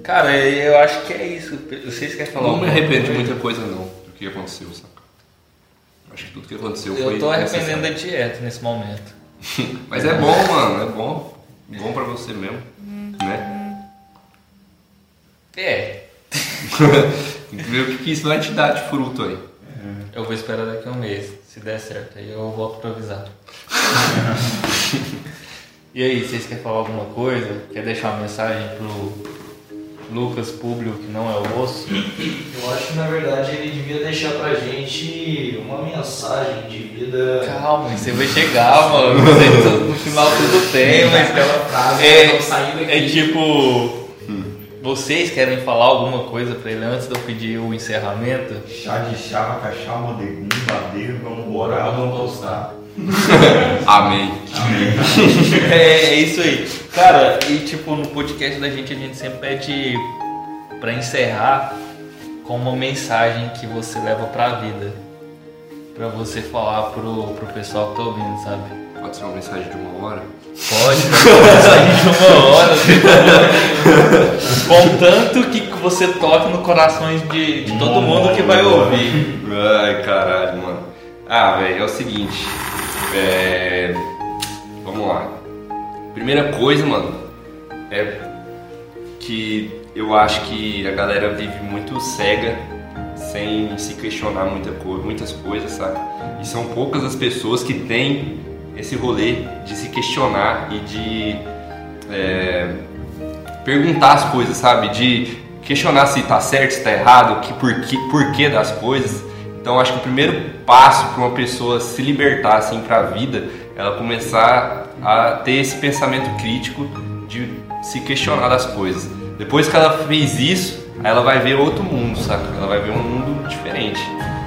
Cara, eu acho que é isso. Vocês querem falar Não me arrependo de muita coisa não, do que aconteceu, saca? Acho que tudo que aconteceu foi Eu tô arrependendo da necessário. dieta nesse momento. Mas é bom, mano, é bom. Bom pra você mesmo, né? É. Tem que ver o que que isso vai te dar de fruto aí. Eu vou esperar daqui a um mês, se der certo. Aí eu volto pra avisar. e aí, vocês querem falar alguma coisa? Quer deixar uma mensagem pro Lucas Público, que não é o osso? Eu acho que na verdade ele devia deixar pra gente uma mensagem de vida. Calma, você vai chegar, mano. Você- no final tudo tem, mas aquela frase É, "Tô saindo aqui. é tipo. Vocês querem falar alguma coisa pra ele antes de eu pedir o encerramento? Chá de chava, cachá, modegum, badeiro, vamos orar, vamos postar. Amém. É, é isso aí. Cara, e tipo, no podcast da gente a gente sempre pede pra encerrar com uma mensagem que você leva pra vida. Pra você falar pro, pro pessoal que tá ouvindo, sabe? Pode ser uma mensagem de uma hora. Pode, uma mensagem de uma hora. Contanto que você toque no corações de, de todo mundo que vai ouvir. Ai, caralho, mano. Ah, velho, é o seguinte. É... Vamos lá. Primeira coisa, mano, é que eu acho que a galera vive muito cega, sem se questionar muita co muitas coisas, sabe? E são poucas as pessoas que têm esse rolê de se questionar e de é, perguntar as coisas, sabe? De questionar se tá certo, se tá errado, que porquê, porquê das coisas. Então acho que o primeiro passo para uma pessoa se libertar assim para a vida, ela começar a ter esse pensamento crítico de se questionar das coisas. Depois que ela fez isso, ela vai ver outro mundo, saca? Ela vai ver um mundo diferente.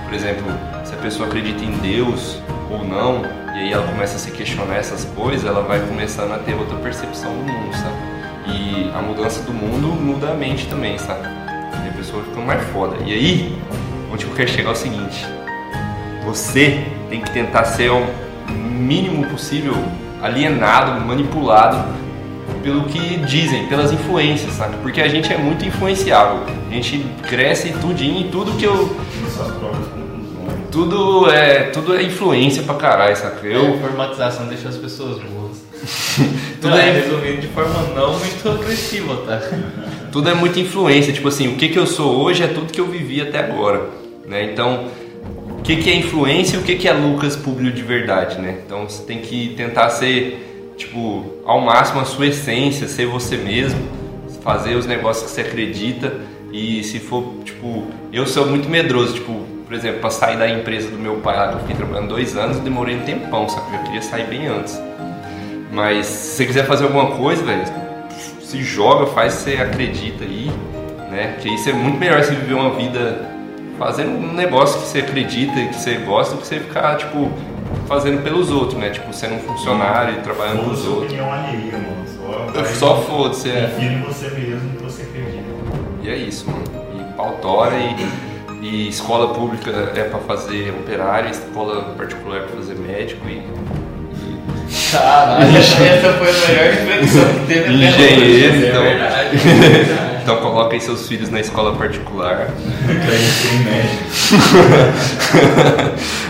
Por exemplo, se a pessoa acredita em Deus ou não, e aí ela começa a se questionar essas coisas, ela vai começando a ter outra percepção do mundo, sabe? E a mudança do mundo muda a mente também, sabe? E a pessoa fica mais foda. E aí, onde eu quero chegar é o seguinte: você tem que tentar ser o mínimo possível alienado, manipulado pelo que dizem, pelas influências, sabe? Porque a gente é muito influenciável. A gente cresce tudinho e tudo que eu. Tudo é, tudo é influência pra caralho, saca? Eu, Eu. informatização deixa as pessoas boas. Tudo Não, é- resumindo de forma não muito agressiva, tá? Tudo é muita influência. Tipo assim, o que, que eu sou hoje é tudo que eu vivi até agora. Né? Então, o que, que é influência e o que, que é Lucas Publio de verdade, né? Então você tem que tentar ser, tipo, ao máximo a sua essência, ser você mesmo, fazer os negócios que você acredita e se for, tipo, eu sou muito medroso, tipo, por exemplo, para sair da empresa do meu pai eu fiquei trabalhando dois anos, demorei um tempão, sabe? Eu queria sair bem antes. Mas se você quiser fazer alguma coisa, velho, se joga, faz você acredita aí, né? Que isso é muito melhor você viver uma vida fazendo um negócio que você acredita e que você gosta do que você ficar, tipo, fazendo pelos outros, né? Tipo, sendo um funcionário e trabalhando pros sua outros. opinião alheia, mano. Só, Só foda-se, é. Confia em você mesmo que você acredita. E é isso, mano. E pautora e, e escola pública é pra fazer operário, escola particular é pra fazer médico e Caralho, essa foi a melhor expressão que teve até Engenheiro, hoje. então. É verdade. é verdade. Então coloquem seus filhos na escola particular.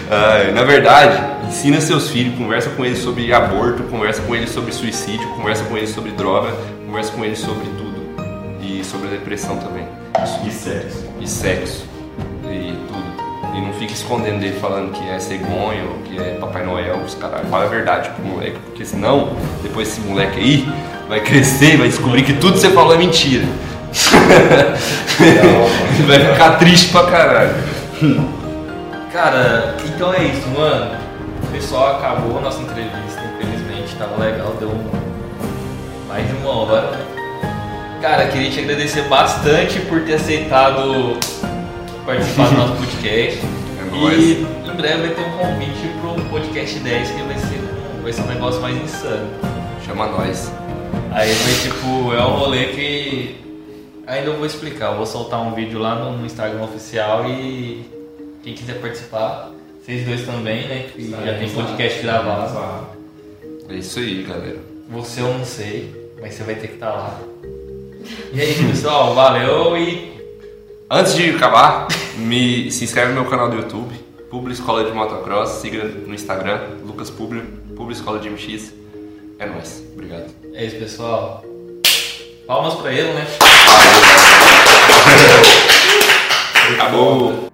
Ai, na verdade, ensina seus filhos, conversa com eles sobre aborto, conversa com eles sobre suicídio, conversa com eles sobre droga, conversa com eles sobre tudo. E sobre a depressão também. E sexo. E sexo. E tudo. E não fica escondendo ele falando que é cegonha ou que é Papai Noel, os caras. Fala a verdade pro moleque, porque senão, depois esse moleque aí vai crescer e vai descobrir que tudo que você falou é mentira. vai ficar triste pra caralho. Cara, então é isso, mano. Pessoal, acabou a nossa entrevista. Infelizmente, tava legal, deu mais de uma hora. Cara, queria te agradecer bastante por ter aceitado participar do nosso podcast. É nóis. e em breve vai ter um convite pro podcast 10 que vai ser, vai ser um negócio mais insano. Chama nós. Aí vai tipo, é um rolê que ainda eu vou explicar. Eu vou soltar um vídeo lá no, no Instagram oficial e quem quiser participar, vocês dois também, né? Que já tem podcast gravado. É isso aí, galera. Você eu não sei, mas você vai ter que estar lá. E é isso, pessoal. Valeu e Antes de acabar, me, se inscreve no meu canal do YouTube, Publi Escola de Motocross, siga no Instagram, Lucas Publi, Publi Escola de MX. É nóis. Obrigado. é isso, pessoal. Palmas pra ele, né? Acabou.